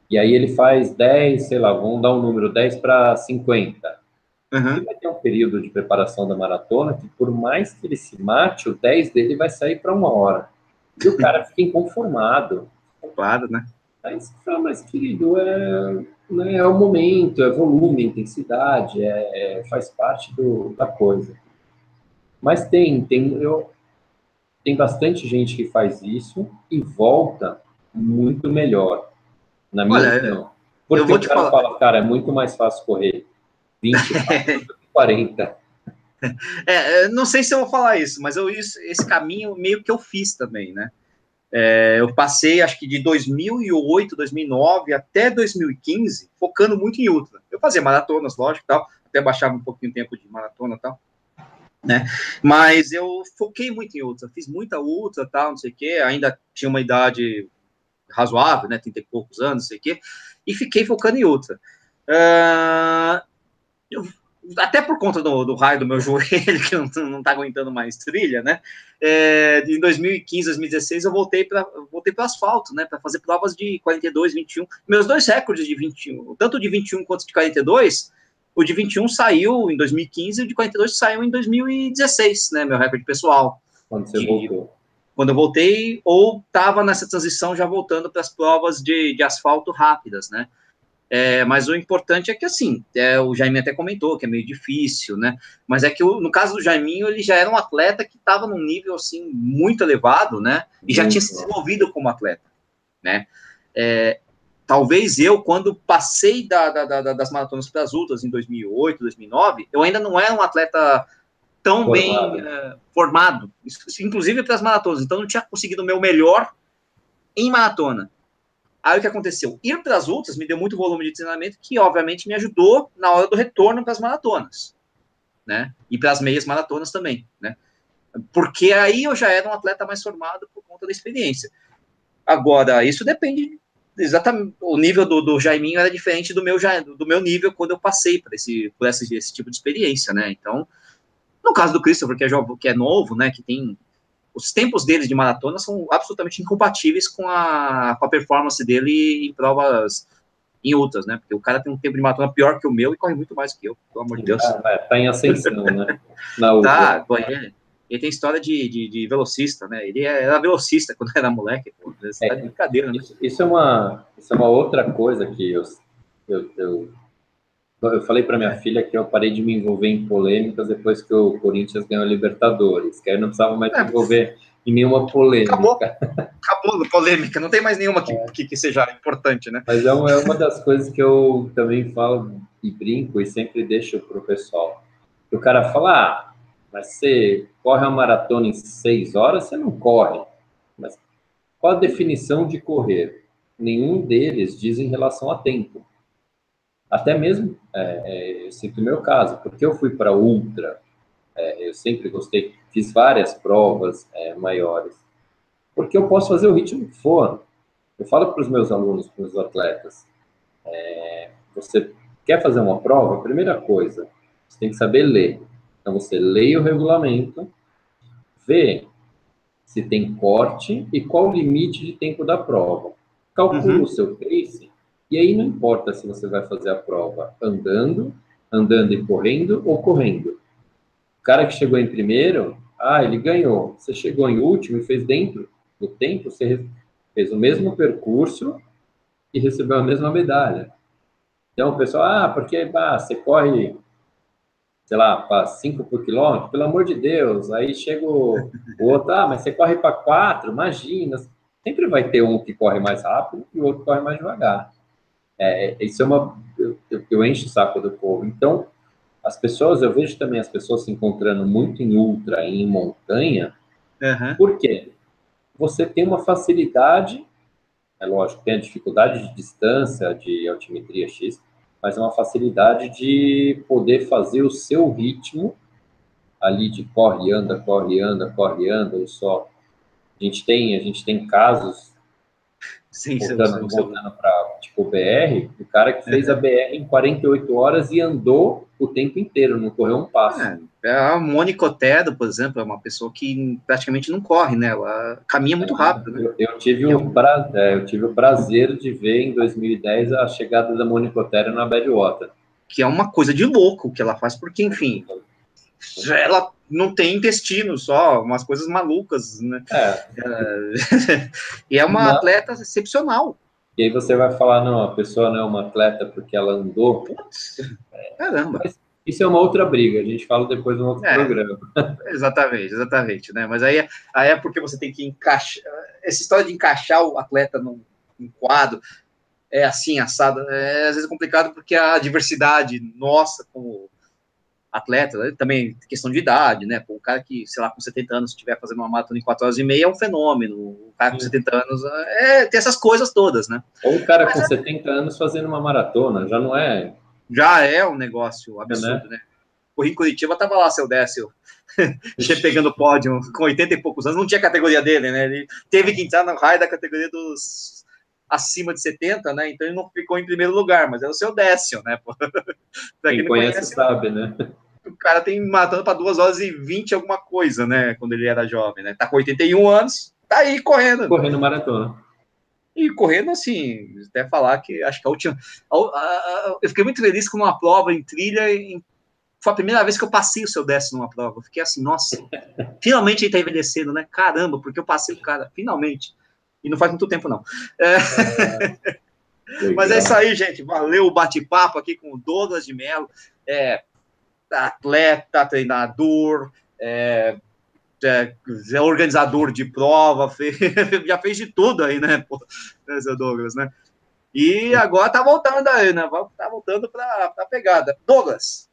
E aí ele faz 10, sei lá, vamos dar um número, 10 para 50. Uhum. Ele vai ter um período de preparação da maratona que, por mais que ele se mate, o 10 dele vai sair para uma hora. E o cara fica inconformado. Claro, né? Aí você fala, mas querido, é... né, é o momento, é volume, intensidade, é, é, faz parte do, da coisa. Mas tem, tem, eu, tem bastante gente que faz isso e volta muito melhor, na minha Olha, opinião. Porque eu vou te falar. fala, cara, é muito mais fácil correr 20 do que 40. É, não sei se eu vou falar isso, mas eu, esse caminho meio que eu fiz também, né? É, eu passei, acho que de 2008, 2009 até 2015, focando muito em ultra. Eu fazia maratonas, lógico, tal, até baixava um pouquinho o tempo de maratona tal, né? Mas eu foquei muito em ultra, fiz muita ultra, tal, não sei o quê, ainda tinha uma idade razoável, né, 30 e poucos anos, não sei o quê, e fiquei focando em ultra. Uh, eu até por conta do, do, raio do meu joelho, que não, não tá aguentando mais trilha, né? É, em 2015, 2016, eu voltei para voltei para asfalto, né? Para fazer provas de 42, 21. Meus dois recordes de 21, tanto de 21 quanto de 42, o de 21 saiu em 2015 e o de 42 saiu em 2016, né? Meu recorde pessoal. Quando você de, voltou? Quando eu voltei, ou estava nessa transição já voltando para as provas de, de asfalto rápidas, né? É, mas o importante é que, assim, é, o Jaiminho até comentou que é meio difícil, né? Mas é que, o, no caso do Jaiminho, ele já era um atleta que estava num nível, assim, muito elevado, né? E já tinha se desenvolvido como atleta, né? É, talvez eu, quando passei da, da, da, das maratonas para as ultras em 2008, 2009, eu ainda não era um atleta tão formado. bem é, formado, inclusive para as maratonas. Então, não tinha conseguido o meu melhor em maratona. Aí o que aconteceu? Ir para as ultras me deu muito volume de treinamento, que obviamente me ajudou na hora do retorno para as maratonas, né? E para as meias maratonas também, né? Porque aí eu já era um atleta mais formado por conta da experiência. Agora, isso depende exatamente. O nível do, do Jaiminho era diferente do meu, do meu nível quando eu passei por esse, por esse, esse tipo de experiência, né? Então, no caso do Christopher, que é, que é novo, né? Que tem os tempos dele de maratona são absolutamente incompatíveis com a, com a performance dele em provas em outras, né? Porque o cara tem um tempo de maratona pior que o meu e corre muito mais que eu, pelo amor de Deus. Ah, é, tá em ascensão, né? Na tá, ele, ele tem história de, de, de, velocista, né? Ele era velocista quando era moleque, pô. Isso é, tá brincadeira, né? Isso, isso, é uma, isso é uma outra coisa que eu, eu, eu eu falei para minha filha que eu parei de me envolver em polêmicas depois que o Corinthians ganhou a Libertadores, que aí não precisava mais é, me envolver em nenhuma polêmica. Acabou, acabou a polêmica, não tem mais nenhuma que, é. que, que, seja importante, né? Mas é uma, é uma das coisas que eu também falo e brinco e sempre deixo para o pessoal. O cara fala, ah, mas você corre uma maratona em seis horas, você não corre. Mas qual a definição de correr? Nenhum deles diz em relação a tempo. Até mesmo, é, é, eu sinto o meu caso, porque eu fui para ultra, é, eu sempre gostei, fiz várias provas é, maiores, porque eu posso fazer o ritmo que for. Eu falo para os meus alunos, para os atletas, é, você quer fazer uma prova? Primeira coisa, você tem que saber ler. Então, você leia o regulamento, vê se tem corte e qual o limite de tempo da prova. Calcula uhum. o seu pace e aí não importa se você vai fazer a prova andando, andando e correndo ou correndo. O cara que chegou em primeiro, ah, ele ganhou. Você chegou em último e fez dentro do tempo, você fez o mesmo percurso e recebeu a mesma medalha. Então o pessoal, ah, porque bah, você corre, sei lá, para 5 por quilômetro, pelo amor de Deus. Aí chega o, outro, ah, mas você corre para 4, imagina. Sempre vai ter um que corre mais rápido e o outro corre mais devagar. É, é, isso é uma. Eu, eu encho o saco do povo. Então, as pessoas, eu vejo também as pessoas se encontrando muito em ultra, em montanha. Uhum. Por quê? Você tem uma facilidade, é lógico, tem a dificuldade de distância, de altimetria X, mas é uma facilidade de poder fazer o seu ritmo ali de corre, anda, corre, anda, corre, anda, ou só. A gente tem, a gente tem casos Sim, voltando, voltando para tipo BR, o cara que fez a BR em 48 horas e andou o tempo inteiro, não correu um passo. É, é a Mônica Otero, por exemplo, é uma pessoa que praticamente não corre, né? Ela caminha muito rápido. Né? Eu, eu tive o pra, é, eu tive o prazer de ver em 2010 a chegada da Mônica Otero na Badwater. Que é uma coisa de louco que ela faz, porque, enfim, ela não tem intestino só, umas coisas malucas, né? É. é e é uma Não. atleta excepcional. E aí você vai falar, não, a pessoa não é uma atleta porque ela andou. Caramba. Mas isso é uma outra briga, a gente fala depois no outro é, programa. Exatamente, exatamente, né? Mas aí, aí é porque você tem que encaixar. Essa história de encaixar o atleta num, num quadro é assim, assado, é às vezes complicado porque a diversidade nossa como atleta, né? também questão de idade, né? Pô, o cara que, sei lá, com 70 anos estiver fazendo uma maratona em 4 horas e meia é um fenômeno. O cara com Sim. 70 anos é, tem essas coisas todas, né? Ou o cara Mas com é... 70 anos fazendo uma maratona, já não é. Já é um negócio absurdo, é, né? né? O em Curitiba tava lá, seu Décio, pegando pódio com 80 e poucos anos, não tinha categoria dele, né? Ele teve que entrar no raio da categoria dos acima de 70, né? Então ele não ficou em primeiro lugar, mas é o seu Décio, né? Quem, quem conhece, conhece sabe, né? O cara tem matando para 2 horas e 20 alguma coisa, né? Quando ele era jovem, né? Tá com 81 anos, tá aí correndo. Correndo maratona. E correndo assim, até falar que acho que a última. A, a, a, eu fiquei muito feliz com uma prova em trilha. Em, foi a primeira vez que eu passei o seu décimo numa prova. Eu fiquei assim, nossa, finalmente ele tá envelhecendo, né? Caramba, porque eu passei o cara, finalmente. E não faz muito tempo, não. É... É, Mas é isso aí, gente. Valeu o bate-papo aqui com o Douglas de Mello. É, atleta, treinador, é, é, organizador de prova, fez, já fez de tudo aí, né, pô, né, seu Douglas, né? E agora tá voltando aí, né? Tá voltando para a pegada. Douglas,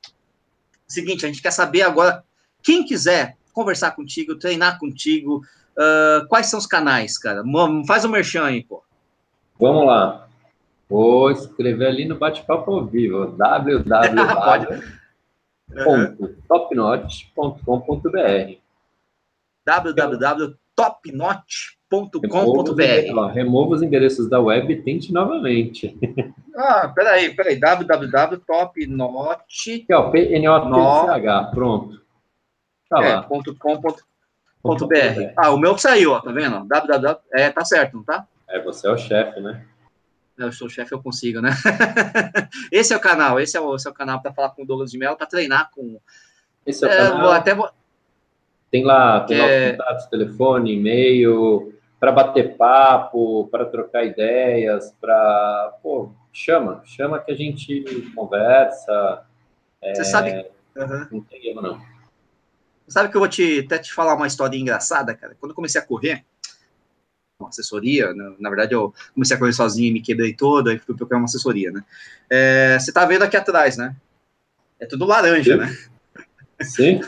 seguinte, a gente quer saber agora, quem quiser conversar contigo, treinar contigo, uh, quais são os canais, cara? Faz o um merchan aí, pô. Vamos lá. Vou escrever ali no bate-papo ao vivo, www www.topnotch.com.br www.topnotch.com.br Remova os endereços da web e tente novamente. Ah, peraí, peraí. www.topnotch. É o P-N-O-T-C-H. Pronto. Tá é, lá. Ponto com, ponto, ponto .br. Ah, o meu saiu, ó, tá vendo? www. É, tá certo, não tá? É, você é o chefe, né? Eu sou chefe, eu consigo, né? esse é o canal, esse é o, esse é canal para falar com o Douglas de Mello, para treinar com. Esse é o é, canal. Vou até. Tem lá, tem é... contatos, telefone, e-mail, para bater papo, para trocar ideias, para. Pô, chama, chama que a gente conversa. Você é... sabe. Uhum. Não tem erro, não. Sabe que eu vou te, até te falar uma história engraçada, cara? Quando eu comecei a correr, uma assessoria, né? na verdade eu comecei a correr sozinho e me quebrei toda, e fui procurar uma assessoria, né? É, você tá vendo aqui atrás, né? É tudo laranja, Sim. né? Sim.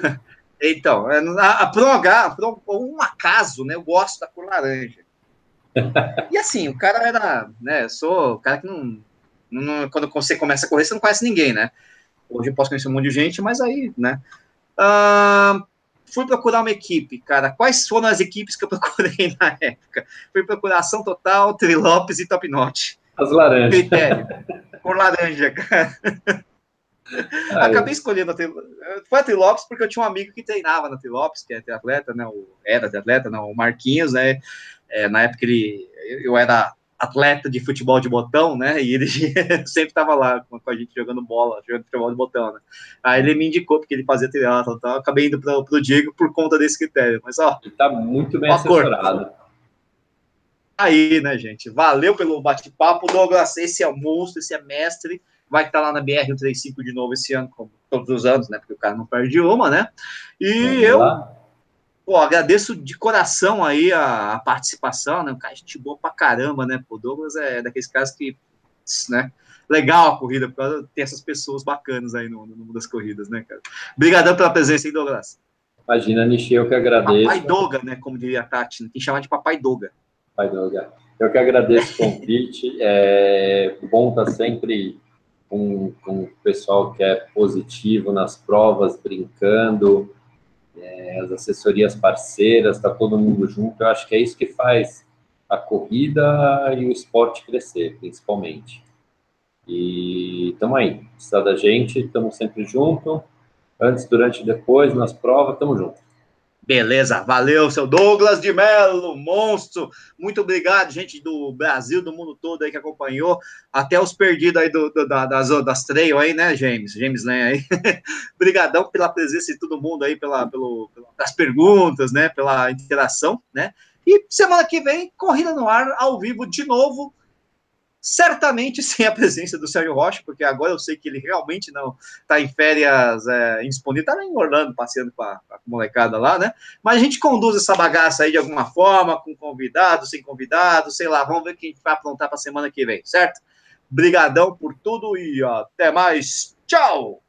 então, é, a, a, por, um, por um acaso, né, eu gosto da cor laranja. e assim, o cara era, né, sou o cara que não, não, quando você começa a correr, você não conhece ninguém, né? Hoje eu posso conhecer um monte de gente, mas aí, né? Uh, fui procurar uma equipe, cara. Quais foram as equipes que eu procurei na época? Fui procurar Ação Total, Trilopes e Top Notch. As laranjas. Critério. Por laranja, cara. Ah, Acabei eu... escolhendo a Trilopes. Foi a Trilopes porque eu tinha um amigo que treinava na Trilopes, que é atleta, né? O, era atleta, não, o Marquinhos, né? É, na época ele, eu era atleta de futebol de botão, né? E ele sempre estava lá com, a gente jogando bola, jogando futebol de botão, né? Aí ele me indicou porque ele fazia triatlo, então acabei indo para o Diego por conta desse critério. Mas ó, ele tá muito bem assessorado. Aí, né, gente? Valeu pelo bate-papo, Douglas. Esse é o monstro, esse é mestre. Vai estar lá na BR-135 de novo esse ano, como todos os anos, né? Porque o cara não perde uma, né? E Vamos eu. Lá Pô, agradeço de coração aí a, a participação, né? Um cara gente boa pra caramba, né? Pô, Douglas é daqueles caras que, né? Legal a corrida, por causa de ter essas pessoas bacanas aí no, no mundo das corridas, né, cara? Obrigadão pela presença aí, Douglas. Imagina, Nishi, eu que agradeço. Papai Doga, né? Como diria a Tati, né? tem que chamar de Papai Doga. Papai Doga. Eu que agradeço o convite. É bom estar sempre com, com o pessoal que é positivo nas provas, brincando é, as assessorias parceiras, está todo mundo junto. Eu acho que é isso que faz a corrida e o esporte crescer, principalmente. E estamos aí, precisa da gente, estamos sempre junto. Antes, durante e depois, nas provas, estamos juntos. Beleza, valeu, seu Douglas de Mello, monstro. Muito obrigado, gente do Brasil, do mundo todo aí que acompanhou. Até os perdidos aí do, do das, das trail aí, né, James? James Len aí. Obrigadão pela presença de todo mundo aí, pela, pelo, pelas perguntas, né, pela interação, né? E semana que vem, corrida no ar, ao vivo de novo. Certamente sem a presença do Sérgio Rocha, porque agora eu sei que ele realmente não está em férias é, indisponível, está em Orlando passeando com a, com a, molecada lá, né? Mas a gente conduz essa bagaça aí de alguma forma, com convidado, sem convidado, sei lá, vamos ver o que a gente vai aprontar para a semana que vem, certo? Brigadão por tudo e até mais. Tchau!